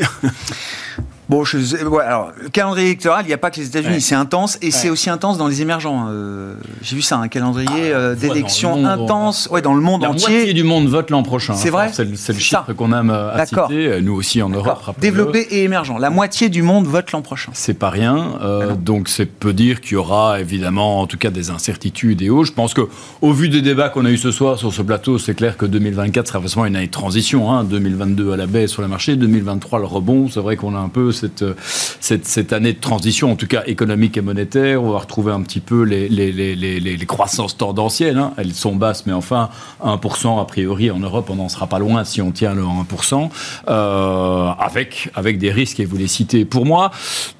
Bon, je, alors, le calendrier électoral, il n'y a pas que les États-Unis, c'est intense et c'est aussi intense dans les émergents. Euh, j'ai vu ça, un calendrier ah, euh, d'élections intense, ouais, dans le monde la entier. La moitié du monde vote l'an prochain. C'est vrai. C'est le, chiffre qu'on aime euh, à citer. Nous aussi en Europe. Développé et émergent. La moitié du monde vote l'an prochain. C'est pas rien. Ah donc, c'est peut dire qu'il y aura évidemment, en tout cas, des incertitudes et hauts. Je pense que, au vu des débats qu'on a eu ce soir sur ce plateau, c'est clair que 2024 sera forcément une année de transition. Hein. 2022 à la baisse sur le marché, 2023 le rebond. C'est vrai qu'on a un peu cette cette, année de transition, en tout cas économique et monétaire. On va retrouver un petit peu les, les, les, les croissances tendancielles. Hein. Elles sont basses, mais enfin, 1% a priori en Europe, on n'en sera pas loin si on tient le 1%, euh, avec, avec des risques, et vous les citez. Pour moi,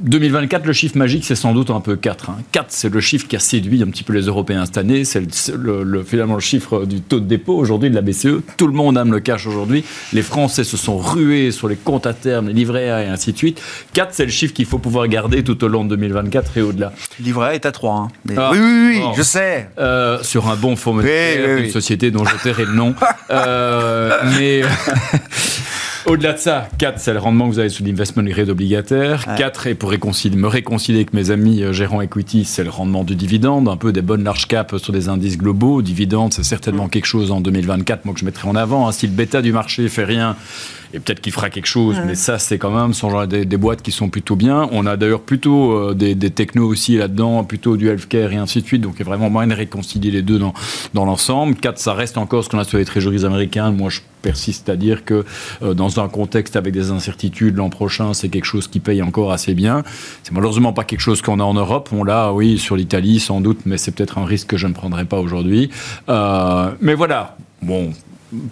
2024, le chiffre magique, c'est sans doute un peu 4. 4, hein. c'est le chiffre qui a séduit un petit peu les Européens cette année. C'est le, finalement le chiffre du taux de dépôt aujourd'hui de la BCE. Tout le monde aime le cash aujourd'hui. Les Français se sont rués sur les comptes à terme, les livrets A et ainsi de suite. 4, c'est le chiffre qu'il faut pouvoir garder tout au long de 2024 et au-delà. Livret est à 3. Hein. Ah. oui, oui, oui, je sais. Euh, sur un bon fonds monétaire, une société dont je tairai le nom. Euh, mais au-delà de ça, 4, c'est le rendement que vous avez sur l'investment grade obligataire. 4, et pour réconcilier, me réconcilier avec mes amis euh, gérants equity, c'est le rendement du dividende, un peu des bonnes large caps sur des indices globaux. Dividende, c'est certainement mm. quelque chose en 2024, moi, que je mettrai en avant. Hein. Si le bêta du marché fait rien, et peut-être qu'il fera quelque chose, mais ça, c'est quand même sont des, des, boîtes qui sont plutôt bien. On a d'ailleurs plutôt euh, des, des, technos aussi là-dedans, plutôt du healthcare et ainsi de suite. Donc, il y a vraiment moyen de réconcilier les deux dans, dans l'ensemble. 4, ça reste encore ce qu'on a sur les trésoreries américains. Moi, je persiste à dire que euh, dans un contexte avec des incertitudes l'an prochain, c'est quelque chose qui paye encore assez bien. C'est malheureusement pas quelque chose qu'on a en Europe. On l'a, oui, sur l'Italie sans doute, mais c'est peut-être un risque que je ne prendrai pas aujourd'hui. Euh, mais voilà, bon,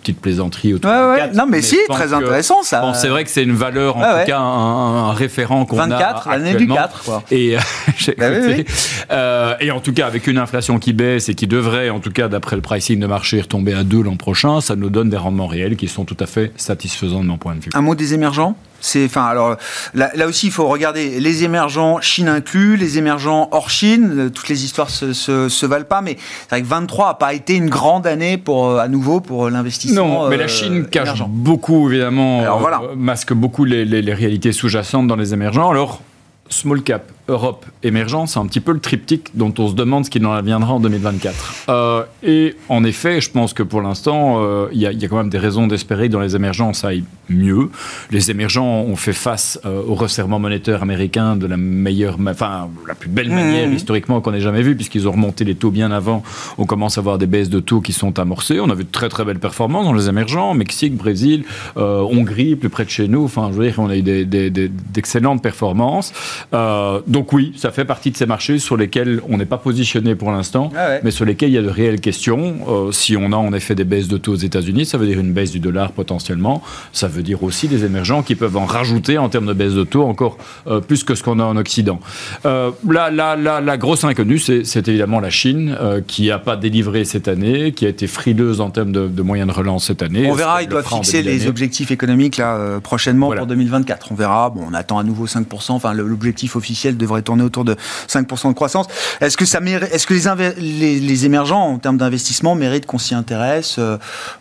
petite plaisanterie autour Ouais, du ouais. 4, Non, mais si, très que- intéressant, ça. Bon, c'est vrai que c'est une valeur, en Ouais, tout cas, un, un référent qu'on a 24, l'année du actuellement. 4, quoi. Et, euh, Bah oui, écouté. Euh, et en tout cas, avec une inflation qui baisse et qui devrait, en tout cas, d'après le pricing de marché, retomber à 2 l'an prochain, ça nous donne des rendements réels qui sont tout à fait satisfaisants de mon point de vue. Un mot des émergents? Enfin, alors là, là aussi, il faut regarder les émergents, Chine inclus, les émergents hors Chine. euh, Toutes les histoires se, se, se valent pas, mais c'est vrai que 23 a pas été une grande année pour, euh, à nouveau, pour l'investissement. Non, mais euh, la Chine cache émergent. beaucoup, évidemment, Alors, voilà. euh, masque beaucoup les, les- les réalités sous-jacentes dans les émergents. Alors, small cap, Europe, émergent, c'est un petit peu le triptyque dont on se demande ce qu'il en adviendra en 2024. Euh, et en effet, je pense que pour l'instant, euh, il y, a- il y a quand même des raisons d'espérer que dans les émergents, ça aille mieux. Les émergents ont fait face euh, au resserrement monétaire américain de la meilleure, enfin, la plus belle manière historiquement qu'on ait jamais vu, puisqu'ils ont remonté les taux bien avant. On commence à voir des baisses de taux qui sont amorcées. On a vu de très très belles performances dans les émergents, Mexique, Brésil, Hongrie, plus près de chez nous. Enfin, je veux dire, on a eu des- des- des- d'excellentes performances. Euh, donc oui, ça fait partie de ces marchés sur lesquels on n'est pas positionné pour l'instant, Ah ouais. mais sur lesquels il y a de réelles questions. Euh, si on a en effet des baisses de taux aux États-Unis, ça veut dire une baisse du dollar potentiellement. Ça veut dire aussi des émergents qui peuvent en rajouter en termes de baisse de taux encore euh, plus que ce qu'on a en Occident. Euh, là, là, là, la grosse inconnue, c'est évidemment la Chine euh, qui n'a pas délivré cette année, qui a été frileuse en termes de, de moyens de relance cette année. On verra, ils doivent fixer les objectifs économiques là, prochainement Voilà. pour 2024. On verra. Bon, on attend à nouveau 5%. Enfin, l'objectif officiel devrait tourner autour de 5% de croissance. Est-ce que, ça mérite- est-ce que les, inve- les, les émergents, en termes d'investissement, méritent qu'on s'y intéresse euh,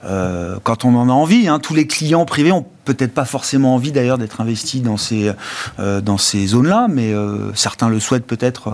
euh, quand on en a envie hein? Tous les clients privés ont peut-être pas forcément envie d'ailleurs d'être investis dans ces, euh, dans ces zones-là, mais euh, certains le souhaitent peut-être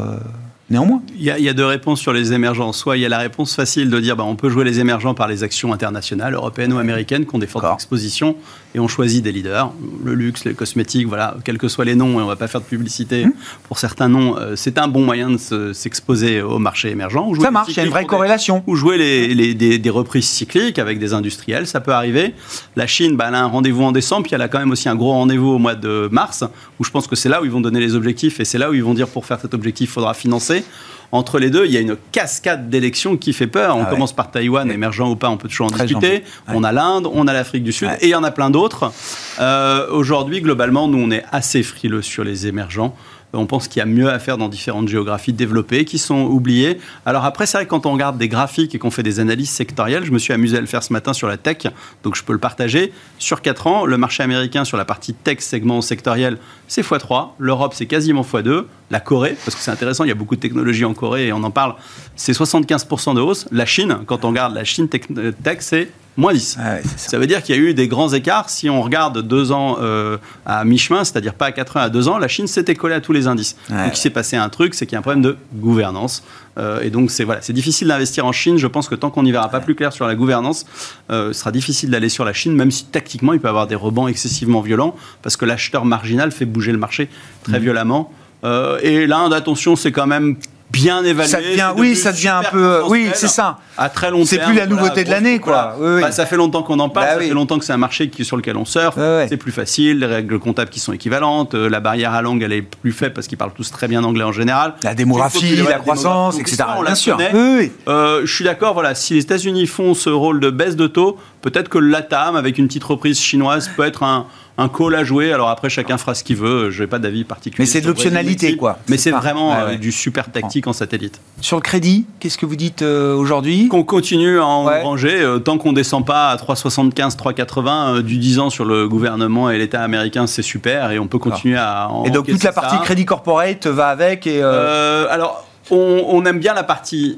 néanmoins. Il y, a, il y a deux réponses sur les émergents. Soit il y a la réponse facile de dire bah, on peut jouer les émergents par les actions internationales, européennes ou américaines, qui ont des fortes expositions, et on choisit des leaders. Le luxe, les cosmétiques, voilà, quels que soient les noms, et on ne va pas faire de publicité Mmh. pour certains noms. euh, c'est un bon moyen de se- s'exposer au marché émergent. Ou Ça marche, il y a une vraie corrélation. ou jouer les, les- des, des reprises cycliques avec des industriels, ça peut arriver. La Chine, bah, elle a un rendez-vous en décembre, puis elle a quand même aussi un gros rendez-vous au mois de mars, où je pense que c'est là où ils vont donner les objectifs, et c'est là où ils vont dire pour faire cet objectif, il faudra financer. Entre les deux, il y a une cascade d'élections qui fait peur. On Ah ouais. commence par Taïwan, émergent ou pas, on peut toujours en Très discuter. Ouais. On a l'Inde, on a l'Afrique du Sud, et il y en a plein d'autres. Euh, Aujourd'hui, globalement, nous, on est assez frileux sur les émergents. On pense qu'il y a mieux à faire dans différentes géographies développées qui sont oubliées. Alors après, c'est vrai que quand on regarde des graphiques et qu'on fait des analyses sectorielles, je me suis amusé à le faire ce matin sur la tech, donc je peux le partager. Sur 4 ans, le marché américain sur la partie tech segment sectoriel, c'est x3. L'Europe, c'est quasiment x2. La Corée, parce que c'est intéressant, il y a beaucoup de technologies en Corée et on en parle, c'est 75% de hausse. La Chine, quand on regarde la Chine tech, tech, c'est moins 10. Ah ouais, ça. Ça veut dire qu'il y a eu des grands écarts. Si on regarde deux ans euh, à mi-chemin, c'est-à-dire pas à 4 ans, à deux ans, la Chine s'était collée à tous les indices. Ouais. donc il s'est passé un truc, c'est qu'il y a un problème de gouvernance. Euh, et donc c'est voilà, c'est difficile d'investir en Chine. Je pense que tant qu'on n'y verra pas plus clair sur la gouvernance, euh, ce sera difficile d'aller sur la Chine, même si tactiquement il peut y avoir des rebonds excessivement violents, parce que l'acheteur marginal fait bouger le marché très Mm. violemment. Euh, et l'Inde, attention, c'est quand même bien évalué. Ça devient- c'est oui, ça devient un peu- oui, c'est ça. À très long C'est plus la nouveauté de l'année, quoi. Oui, oui. Bah, ça fait longtemps qu'on en parle, Bah ça oui. fait longtemps que c'est un marché qui, sur lequel on surfe. C'est plus facile, les règles comptables qui sont équivalentes, euh, la barrière à langue elle est plus faible parce qu'ils parlent tous très bien anglais en général. La démographie, la croissance, etc. Ça, on la Bien sûr. Euh, je suis d'accord, voilà, si les États-Unis font ce rôle de baisse de taux, peut-être que le LATAM, avec une petite reprise chinoise, peut être un, un call à jouer. Alors après, chacun fera ce qu'il veut, je n'ai pas d'avis particulier. Mais c'est de l'optionnalité, quoi. Mais C'est vraiment Ouais, euh, ouais. du super tactique en satellite. Sur le crédit, qu'est-ce que vous dites euh, aujourd'hui Qu'on continue à en Ouais. ranger euh, tant qu'on descend pas à 3,75, 3,80 euh, du 10 ans sur le gouvernement et l'État américain, c'est super et on peut continuer à en Et donc toute la partie ça. crédit corporate va avec et alors, on, on aime bien la partie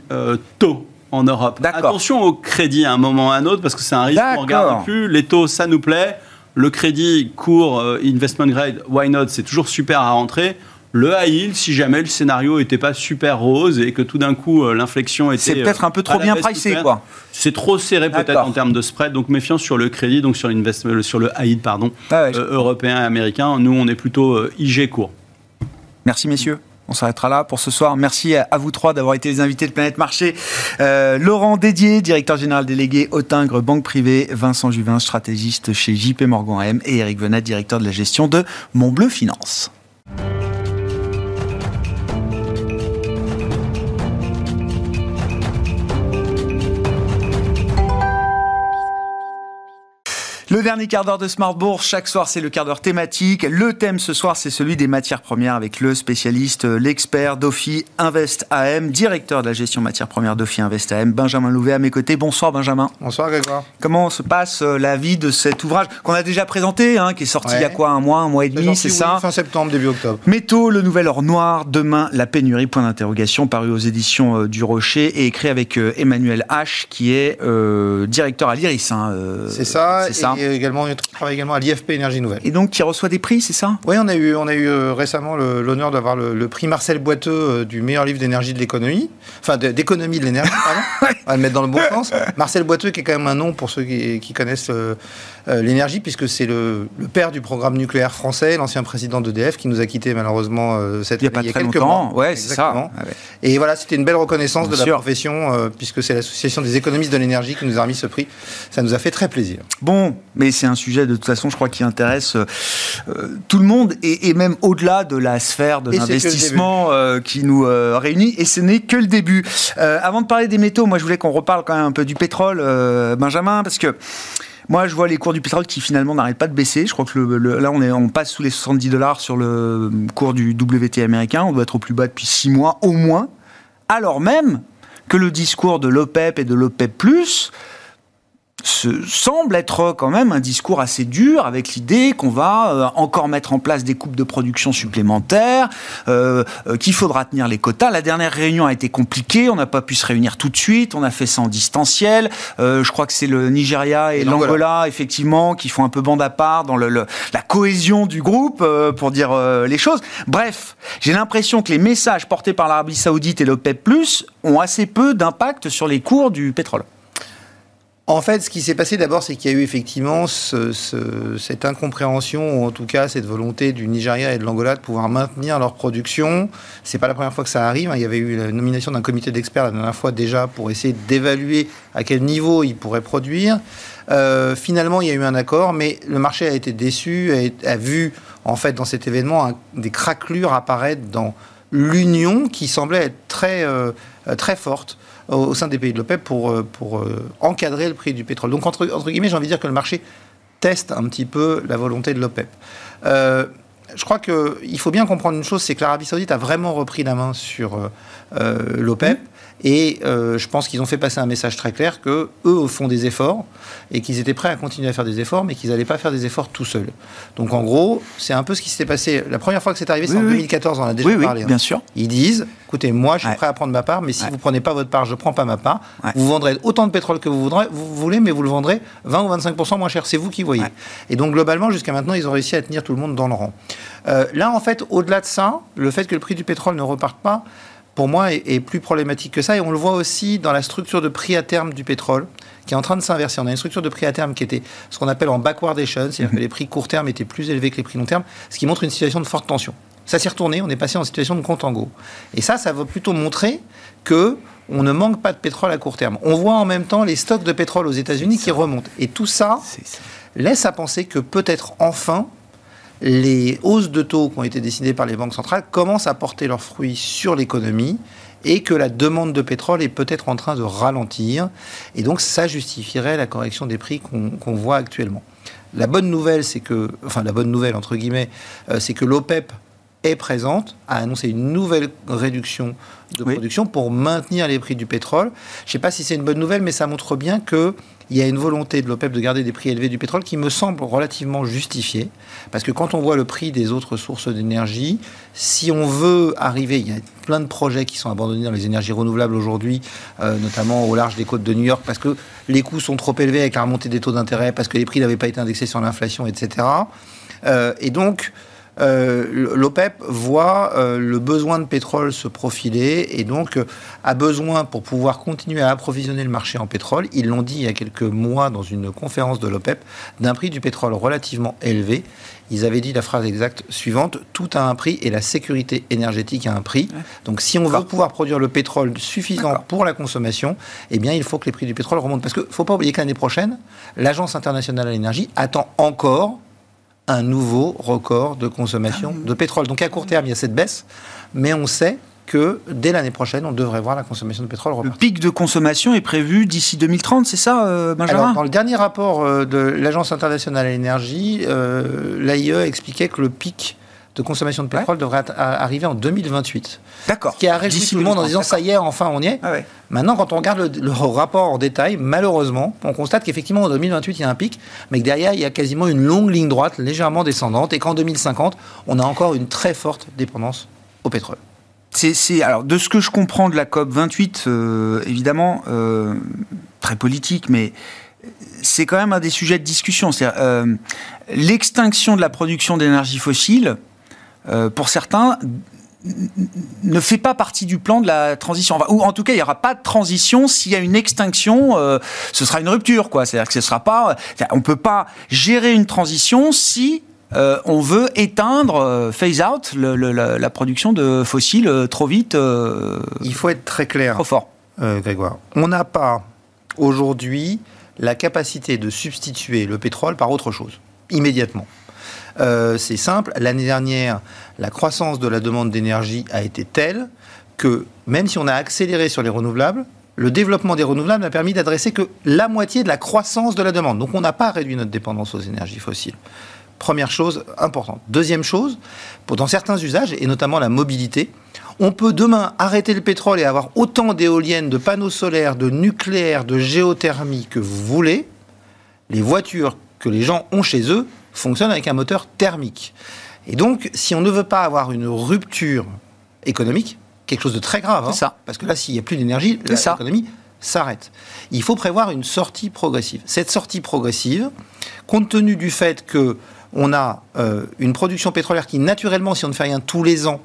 taux en Europe. Attention au crédit à un moment ou à un autre parce que c'est un risque qu'on D'accord. regarde plus. Les taux, ça nous plaît. Le crédit court, euh, investment grade, why not, c'est toujours super à rentrer. Le high yield, si jamais le scénario n'était pas super rose et que tout d'un coup euh, l'inflexion était. c'est peut-être un peu euh, trop bien pricé, quoi. C'est trop serré peut-être en termes de spread, donc méfiance sur le crédit, donc sur, sur le high yield, pardon, Ah ouais, euh, européen et américain. Nous, on est plutôt euh, IG court. Merci messieurs. On s'arrêtera là pour ce soir. Merci à, vous trois d'avoir été les invités de Planète Marché. Euh, Laurent Dédier, directeur général délégué Autingre Banque Privée, Vincent Juvin, stratégiste chez JP Morgan M et Eric Venat, directeur de la gestion de Montbleu Finance. Dernier quart d'heure de Smart Bourse, chaque soir c'est le quart d'heure thématique. Le thème ce soir c'est celui des matières premières avec le spécialiste, l'expert d'Ophi Invest AM, directeur de la gestion matières premières d'Ophi Invest AM, Benjamin Louvet à mes côtés. Bonsoir Benjamin. Bonsoir Grégoire. Comment se passe euh, la vie de cet ouvrage qu'on a déjà présenté, hein, qui est sorti il y a quoi, un mois, un mois et demi, c'est ça Fin septembre, début octobre. Métaux, le nouvel or noir, demain la pénurie, point d'interrogation, paru aux éditions euh, du Rocher et écrit avec euh, Emmanuel H, qui est directeur à l'IRIS. Hein, c'est ça, c'est ça. Et également, travaille également à l'IFP Énergie Nouvelle. Et donc, qui reçoit des prix, c'est ça? Oui, on a eu, on a eu récemment l'honneur d'avoir le, prix Marcel Boiteux du meilleur livre d'énergie de l'économie, enfin d'économie de, l'énergie, pardon. on va le mettre dans le bon sens. Marcel Boiteux, qui est quand même un nom pour ceux qui, connaissent euh, l'énergie, puisque c'est le, père du programme nucléaire français, l'ancien président d'EDF, qui nous a quittés malheureusement euh, cette il y a, pas très quelques longtemps. mois. Ouais, c'est ça. Ah Et voilà, c'était une belle reconnaissance de la profession, euh, puisque c'est l'association des économistes de l'énergie qui nous a remis ce prix. Ça nous a fait très plaisir. Bon, mais c'est un sujet de toute façon, je crois, qui intéresse tout le monde et, même au-delà de la sphère de l'investissement qui nous réunit. Et ce n'est que le début. avant de parler des métaux, moi, je voulais qu'on reparle quand même un peu du pétrole, Benjamin, parce que moi, je vois les cours du pétrole qui finalement n'arrêtent pas de baisser. Je crois que là, on, est, on passe sous les 70 dollars sur le cours du WT américain. On doit être au plus bas depuis 6 mois au moins. Alors même que le discours de l'OPEP et de l'OPEP, semble être quand même un discours assez dur avec l'idée qu'on va euh, encore mettre en place des coupes de production supplémentaires, euh, euh, qu'il faudra tenir les quotas. La dernière réunion a été compliquée, on n'a pas pu se réunir tout de suite, on a fait ça en distanciel. je crois que c'est le Nigeria et l'Angola, effectivement, qui font un peu bande à part dans le, la cohésion du groupe, pour dire les choses. Bref, j'ai l'impression que les messages portés par l'Arabie Saoudite et l'OPEP+, ont assez peu d'impact sur les cours du pétrole. En fait, ce qui s'est passé d'abord, c'est qu'il y a eu effectivement cette incompréhension, ou en tout cas cette volonté du Nigeria et de l'Angola de pouvoir maintenir leur production. C'est pas la première fois que ça arrive. Hein. Il y avait eu la nomination d'un comité d'experts la dernière fois déjà pour essayer d'évaluer à quel niveau ils pourraient produire. Euh, finalement, il y a eu un accord, mais le marché a été déçu, a, a vu en fait dans cet événement des craquelures apparaître dans l'union qui semblait être très, euh, très forte au, sein des pays de l'OPEP pour, euh, euh, encadrer le prix du pétrole. Donc, entre, entre guillemets, j'ai envie de dire que le marché teste un petit peu la volonté de l'OPEP. Euh, je crois qu'il faut bien comprendre une chose, c'est que l'Arabie Saoudite a vraiment repris la main sur l'OPEP. Et euh, je pense qu'ils ont fait passer un message très clair que eux font des efforts et qu'ils étaient prêts à continuer à faire des efforts, mais qu'ils n'allaient pas faire des efforts tout seuls. Donc en gros, c'est un peu ce qui s'était passé. La première fois que c'est arrivé, c'est en 2014, on en a déjà parlé. Oui, hein. bien sûr. Ils disent écoutez, moi, je suis prêt à prendre ma part, mais si vous prenez pas votre part, je prends pas ma part. Vous vendrez autant de pétrole que vous, voudrez, vous voulez, mais vous le vendrez 20 ou 25% moins cher. C'est vous qui voyez. Et donc globalement, jusqu'à maintenant, ils ont réussi à tenir tout le monde dans le rang. Euh, là, en fait, au-delà de ça, le fait que le prix du pétrole ne reparte pas, pour moi, est, plus problématique que ça. Et on le voit aussi dans la structure de prix à terme du pétrole, qui est en train de s'inverser. On a une structure de prix à terme qui était ce qu'on appelle en backwardation, c'est-à-dire que les prix court terme étaient plus élevés que les prix long terme, ce qui montre une situation de forte tension. Ça s'est retourné, on est passé en situation de contango. Et ça, ça va plutôt montrer que on ne manque pas de pétrole à court terme. On voit en même temps les stocks de pétrole aux États-Unis qui remontent. Et tout ça laisse à penser que peut-être enfin les hausses de taux qui ont été décidées par les banques centrales commencent à porter leurs fruits sur l'économie et que la demande de pétrole est peut-être en train de ralentir. Et donc ça justifierait la correction des prix qu'on voit actuellement. La bonne nouvelle, c'est que, enfin la bonne nouvelle entre guillemets, euh, c'est que l'OPEP est présente, a annoncé une nouvelle réduction de production pour maintenir les prix du pétrole. Je ne sais pas si c'est une bonne nouvelle, mais ça montre bien que il y a une volonté de l'OPEP de garder des prix élevés du pétrole qui me semble relativement justifiée. Parce que quand on voit le prix des autres sources d'énergie, si on veut arriver, il y a plein de projets qui sont abandonnés dans les énergies renouvelables aujourd'hui, euh, notamment au large des côtes de New York, parce que les coûts sont trop élevés avec la remontée des taux d'intérêt, parce que les prix n'avaient pas été indexés sur l'inflation, etc. Euh, et donc, euh, l'OPEP voit euh, le besoin de pétrole se profiler et donc euh, a besoin pour pouvoir continuer à approvisionner le marché en pétrole, ils l'ont dit il y a quelques mois dans une conférence de l'OPEP, d'un prix du pétrole relativement élevé. Ils avaient dit la phrase exacte suivante, tout a un prix et la sécurité énergétique a un prix. Donc si on veut pouvoir produire le pétrole suffisant pour la consommation, eh bien il faut que les prix du pétrole remontent. Parce qu'il ne faut pas oublier que l'année prochaine, l'Agence internationale à l'énergie attend encore un nouveau record de consommation ah de pétrole. Donc à court terme, il y a cette baisse, mais on sait que dès l'année prochaine, on devrait voir la consommation de pétrole repartir. Le pic de consommation est prévu d'ici 2030, c'est ça, euh, Benjamin Dans le dernier rapport euh, de l'Agence internationale à l'énergie, euh, l'AIE expliquait que le pic de consommation de pétrole devrait arriver en 2028. D'accord. Ce qui a réjoui tout le monde en disant ça y est, enfin on y est. Ah Maintenant, quand on regarde le, rapport en détail, malheureusement, on constate qu'effectivement en 2028 il y a un pic, mais que derrière il y a quasiment une longue ligne droite légèrement descendante et qu'en 2050 on a encore une très forte dépendance au pétrole. C'est, alors de ce que je comprends de la COP 28, euh, évidemment euh, très politique, mais c'est quand même un des sujets de discussion. Euh, l'extinction de la production d'énergie fossile. pour certains, ne fait pas partie du plan de la transition. Ou en tout cas, il n'y aura pas de transition s'il y a une extinction. ce sera une rupture, quoi. C'est-à-dire que ce sera pas. On peut pas gérer une transition si euh, on veut éteindre, euh, phase out, la, production de fossiles euh, trop vite. Il faut être très clair. Trop fort. Grégoire. On n'a pas aujourd'hui la capacité de substituer le pétrole par autre chose, immédiatement. C'est simple, l'année dernière, la croissance de la demande d'énergie a été telle que même si on a accéléré sur les renouvelables, le développement des renouvelables n'a permis d'adresser que la moitié de la croissance de la demande. Donc on n'a pas réduit notre dépendance aux énergies fossiles. Première chose importante. Deuxième chose, pour dans certains usages, et notamment la mobilité, on peut demain arrêter le pétrole et avoir autant d'éoliennes, de panneaux solaires, de nucléaire, de géothermie que vous voulez. Les voitures que les gens ont chez eux fonctionnent avec un moteur thermique. Et donc, si on ne veut pas avoir une rupture économique, quelque chose de très grave, hein, ça. parce que là, s'il n'y a plus d'énergie, l'économie s'arrête. Il faut prévoir une sortie progressive. Cette sortie progressive, compte tenu du fait que on a euh, une production pétrolière qui, naturellement, si on ne fait rien tous les ans,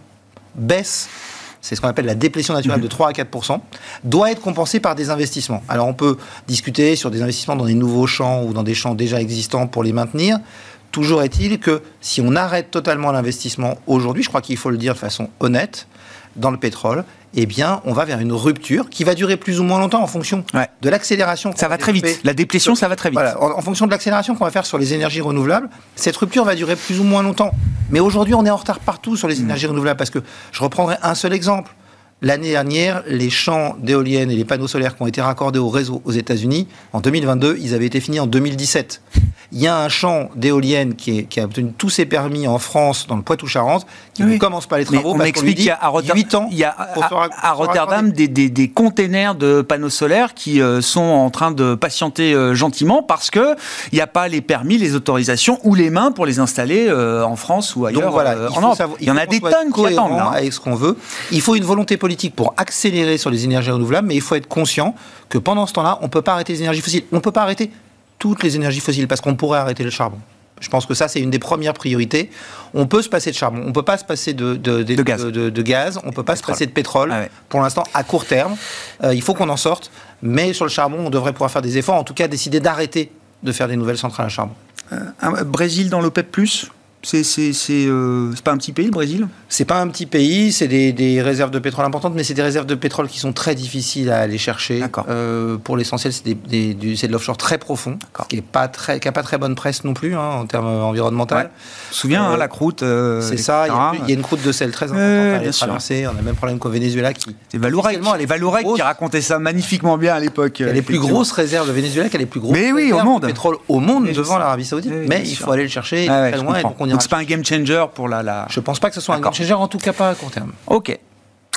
baisse c'est ce qu'on appelle la déplétion naturelle de 3 à 4 doit être compensée par des investissements. Alors on peut discuter sur des investissements dans des nouveaux champs ou dans des champs déjà existants pour les maintenir. Toujours est-il que si on arrête totalement l'investissement aujourd'hui, je crois qu'il faut le dire de façon honnête, dans le pétrole, eh bien, on va vers une rupture qui va durer plus ou moins longtemps en fonction de l'accélération. Ça va très vite. La déplétion, ça va très vite. en, fonction de l'accélération qu'on va faire sur les énergies renouvelables, cette rupture va durer plus ou moins longtemps. Mais aujourd'hui, on est en retard partout sur les mm. énergies renouvelables parce que je reprendrai un seul exemple. L'année dernière, les champs d'éoliennes et les panneaux solaires qui ont été raccordés au réseau aux États-Unis, en 2022, ils avaient été finis en 2017. Il y a un champ d'éoliennes qui, a obtenu tous ses permis en France, dans le Poitou-Charentes, qui ne commence pas les travaux. Mais on m'explique qu'il y a à, Rotterdam, il y a à, Rotterdam des, des, containers de panneaux solaires qui euh, sont en train de patienter euh, gentiment parce qu'il n'y a pas les permis, les autorisations ou les mains pour les installer euh, en France ou ailleurs. Donc voilà, il, y en a des tonnes qui attendent. Là. Avec ce qu'on veut. Il faut une volonté politique pour accélérer sur les énergies renouvelables, mais il faut être conscient que pendant ce temps-là, on ne peut pas arrêter les énergies fossiles. On ne peut pas arrêter toutes les énergies fossiles parce qu'on pourrait arrêter le charbon. Je pense que ça, c'est une des premières priorités. On peut se passer de charbon, on ne peut pas se passer de, de, gaz. de gaz. on ne peut pas se passer de pétrole. Ah Pour l'instant, à court terme, euh, il faut qu'on en sorte. Mais sur le charbon, on devrait pouvoir faire des efforts, en tout cas décider d'arrêter de faire des nouvelles centrales à charbon. Euh, Brésil dans l'OPEP, c'est euh, pas un petit pays, le Brésil? C'est pas un petit pays, c'est des, réserves de pétrole importantes, mais c'est des réserves de pétrole qui sont très difficiles à aller chercher. Euh, pour l'essentiel, c'est de l'offshore très profond, qui n'a pas, très, pas très bonne presse non plus hein, en termes environnementaux. Ouais. Je me souviens, hein, la croûte. Euh, c'est ça, il y, a une croûte de sel très importante à traverser. On a le même problème qu'au Venezuela. Qui, c'est Valourec, qui racontait ça magnifiquement bien à l'époque. A les plus grosses réserves de Venezuela, qui a les plus grosses mais oui, au monde. de pétrole au monde devant l'Arabie Saoudite. mais il faut aller le chercher ah très loin. Donc c'est pas un game changer pour la, la... Je pense pas que ce soit un game changer, en tout cas pas à court terme. Ok.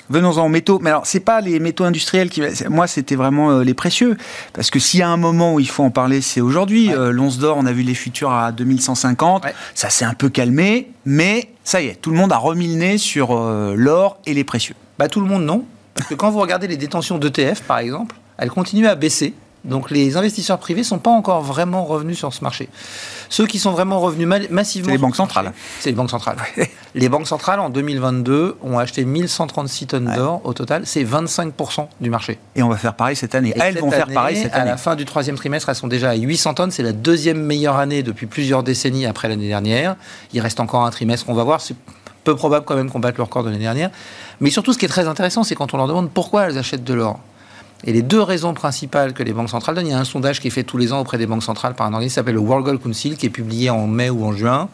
Venons-en aux métaux. Mais alors, c'est pas les métaux industriels qui. Moi, c'était vraiment euh, les précieux. Parce que s'il y a un moment où il faut en parler, c'est aujourd'hui. Euh, l'once d'or, on a vu les futurs à 2150. Ça s'est un peu calmé. Mais ça y est, tout le monde a remis le nez sur euh, l'or et les précieux. Bah, tout le monde, non. Parce que quand vous regardez les détentions d'ETF, par exemple, elles continuent à baisser. Donc les investisseurs privés ne sont pas encore vraiment revenus sur ce marché. Ceux qui sont vraiment revenus massivement... C'est les banques centrales. C'est les banques centrales. les banques centrales, en 2022, ont acheté 1136 tonnes d'or au total. C'est 25% du marché. Et on va faire pareil cette année. elles vont faire pareil cette année. À la fin du troisième trimestre, elles sont déjà à 800 tonnes. C'est la deuxième meilleure année depuis plusieurs décennies après l'année dernière. Il reste encore un trimestre, on va voir. C'est peu probable quand même qu'on batte le record de l'année dernière. Mais surtout, ce qui est très intéressant, c'est quand on leur demande pourquoi elles achètent de l'or. Et les deux raisons principales que les banques centrales donnent, il y a un sondage qui est fait tous les ans auprès des banques centrales par un organisme qui s'appelle le World Gold Council, qui est publié en mai ou en juin.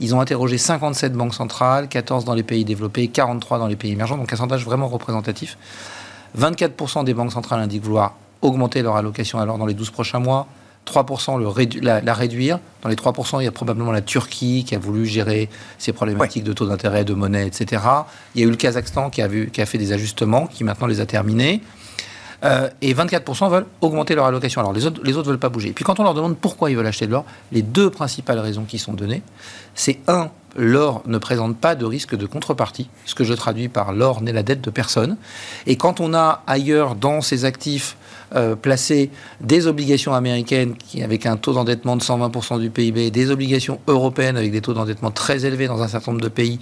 Ils ont interrogé 57 banques centrales, 14 dans les pays développés, 43 dans les pays émergents, donc un sondage vraiment représentatif. 24% des banques centrales indiquent vouloir augmenter leur allocation alors dans les 12 prochains mois. 3% le la, réduire. Dans les 3%, il y a probablement la Turquie qui a voulu gérer ses problématiques de taux d'intérêt, de monnaie, etc. Il y a eu le Kazakhstan qui a, vu, qui a fait des ajustements, qui maintenant les a terminés. Euh, et 24% veulent augmenter leur allocation. Alors les autres autres veulent pas bouger. puis quand on leur demande pourquoi ils veulent acheter de l'or, les deux principales raisons qui sont données, c'est un, l'or ne présente pas de risque de contrepartie, ce que je traduis par l'or n'est la dette de personne. Et quand on a ailleurs dans ces actifs euh, placer des obligations américaines avec un taux d'endettement de 120% du PIB, des obligations européennes avec des taux d'endettement très élevés dans un certain nombre de pays,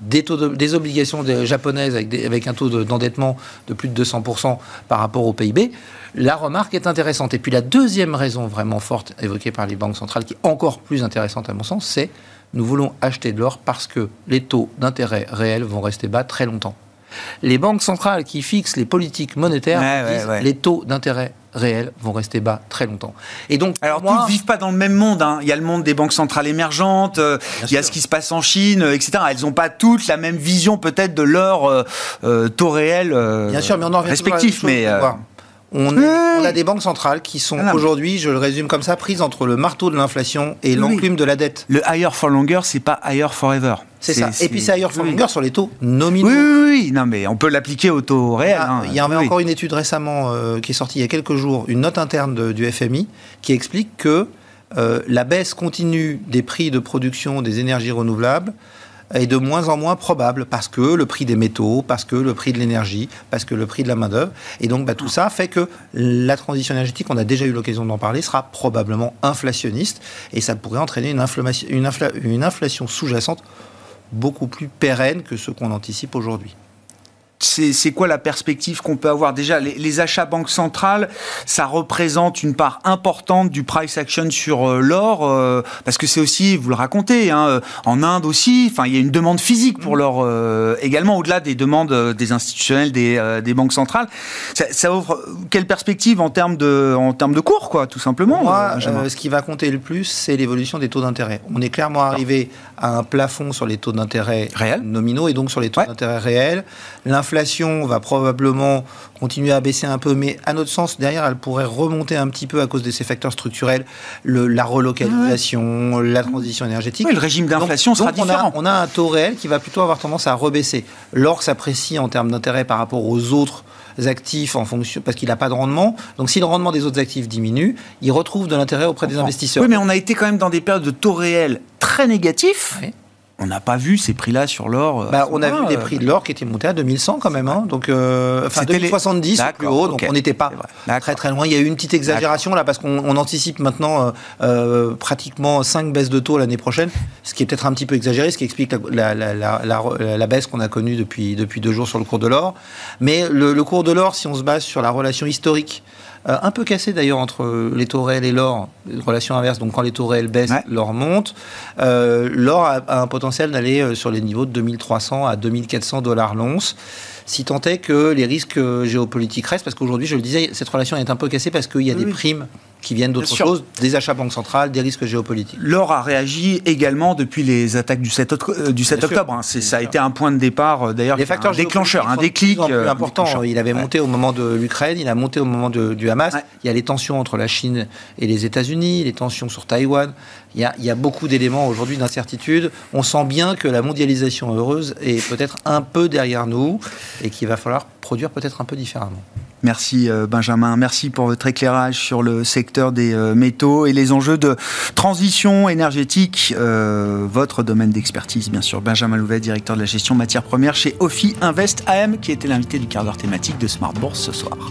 des, taux des obligations japonaises avec, avec, un taux d'endettement de, plus de 200% par rapport au PIB, la remarque est intéressante. Et puis la deuxième raison vraiment forte évoquée par les banques centrales, qui est encore plus intéressante à mon sens, c'est nous voulons acheter de l'or parce que les taux d'intérêt réels vont rester bas très longtemps. Les banques centrales qui fixent les politiques monétaires disent les taux d'intérêt réels vont rester bas très longtemps. Et donc, alors tous ne vivent pas dans le même monde. Hein. Il y a le monde des banques centrales émergentes, euh, il y a ce qui se passe en Chine, euh, etc. Elles n'ont pas toutes la même vision peut-être de leur euh, taux réel Bien sûr, mais on en respectif. Mais on, a des banques centrales qui sont aujourd'hui, je le résume comme ça, prises entre le marteau de l'inflation et l'enclume de la dette. Le higher for longer, c'est pas higher forever. C'est ça. Et puis c'est higher for longer sur les taux nominaux. Oui, oui, oui. Non, mais on peut l'appliquer au taux réel. Hein. Il y avait encore une étude récemment euh, qui est sortie il y a quelques jours, une note interne du FMI, qui explique que euh, la baisse continue des prix de production des énergies renouvelables est de moins en moins probable parce que le prix des métaux, parce que le prix de l'énergie, parce que le prix de la main-d'œuvre. Et donc, bah, tout ça fait que la transition énergétique, on a déjà eu l'occasion d'en parler, sera probablement inflationniste et ça pourrait entraîner une, une, une inflation sous-jacente beaucoup plus pérenne que ce qu'on anticipe aujourd'hui c'est quoi la perspective qu'on peut avoir? Déjà, les, achats banques centrales, ça représente une part importante du price action sur euh, l'or, euh, parce que c'est aussi, vous le racontez, hein, euh, en Inde aussi, enfin, il y a une demande physique pour l'or également, au-delà des demandes des institutionnels, des, banques centrales. Ça, offre quelle perspective en termes de, en termes de cours, quoi, tout simplement Moi, ce qui va compter le plus, c'est l'évolution des taux d'intérêt. On est clairement arrivé à un plafond sur les taux d'intérêt nominaux et donc sur les taux d'intérêt réels. L'inflation va probablement continuer à baisser un peu, mais à notre sens, derrière, elle pourrait remonter un petit peu à cause de ces facteurs structurels, le, la relocalisation, la transition énergétique. le régime d'inflation sera différent. On a, on a un taux réel qui va plutôt avoir tendance à rebaisser. L'or s'apprécie en termes d'intérêt par rapport aux autres actifs en fonction parce qu'il n'a pas de rendement. Donc si le rendement des autres actifs diminue, il retrouve de l'intérêt auprès des investisseurs. Oui, mais on a été quand même dans des périodes de taux réels très négatifs on n'a pas vu ces prix-là sur l'or. Euh, bah, on a vu des prix de l'or qui étaient montés à 2100 quand même. Hein. donc, euh, enfin, 2070 plus haut, donc on n'était pas très très loin. Il y a eu une petite exagération là parce qu'on anticipe maintenant euh, pratiquement 5 baisses de taux l'année prochaine, ce qui est peut-être un petit peu exagéré, ce qui explique la, la, baisse qu'on a connue depuis, depuis deux jours sur le cours de l'or. Mais le cours de l'or, si on se base sur la relation historique euh, un peu cassé d'ailleurs entre les taux réels et l'or, relation inverse. Donc quand les taux réels baissent, l'or monte. Euh, l'or a, a, un potentiel d'aller euh, sur les niveaux de 2300 à 2400 dollars l'once si tant est que les risques géopolitiques restent, parce qu'aujourd'hui, je le disais, cette relation est un peu cassée parce qu'il y a des primes qui viennent d'autres choses, des achats banques centrales, des risques géopolitiques. L'or a réagi également depuis les attaques du 7, euh, du 7 octobre. Hein. ça a été un point de départ, euh, d'ailleurs, un déclencheur, un déclic. Euh, important. Il avait monté au moment de l'Ukraine, il a monté au moment du Hamas. Il y a les tensions entre la Chine et les États-Unis, les tensions sur Taïwan. Il y a, il y a beaucoup d'éléments aujourd'hui d'incertitude. On sent bien que la mondialisation heureuse est peut-être un peu derrière nous et qu'il va falloir produire peut-être un peu différemment. Merci euh, Benjamin, merci pour votre éclairage sur le secteur des euh, métaux et les enjeux de transition énergétique, euh, votre domaine d'expertise bien sûr. Benjamin Louvet, directeur de la gestion matières premières chez Ophi Invest AM, qui était l'invité du quart d'heure thématique de Smart Bourse ce soir.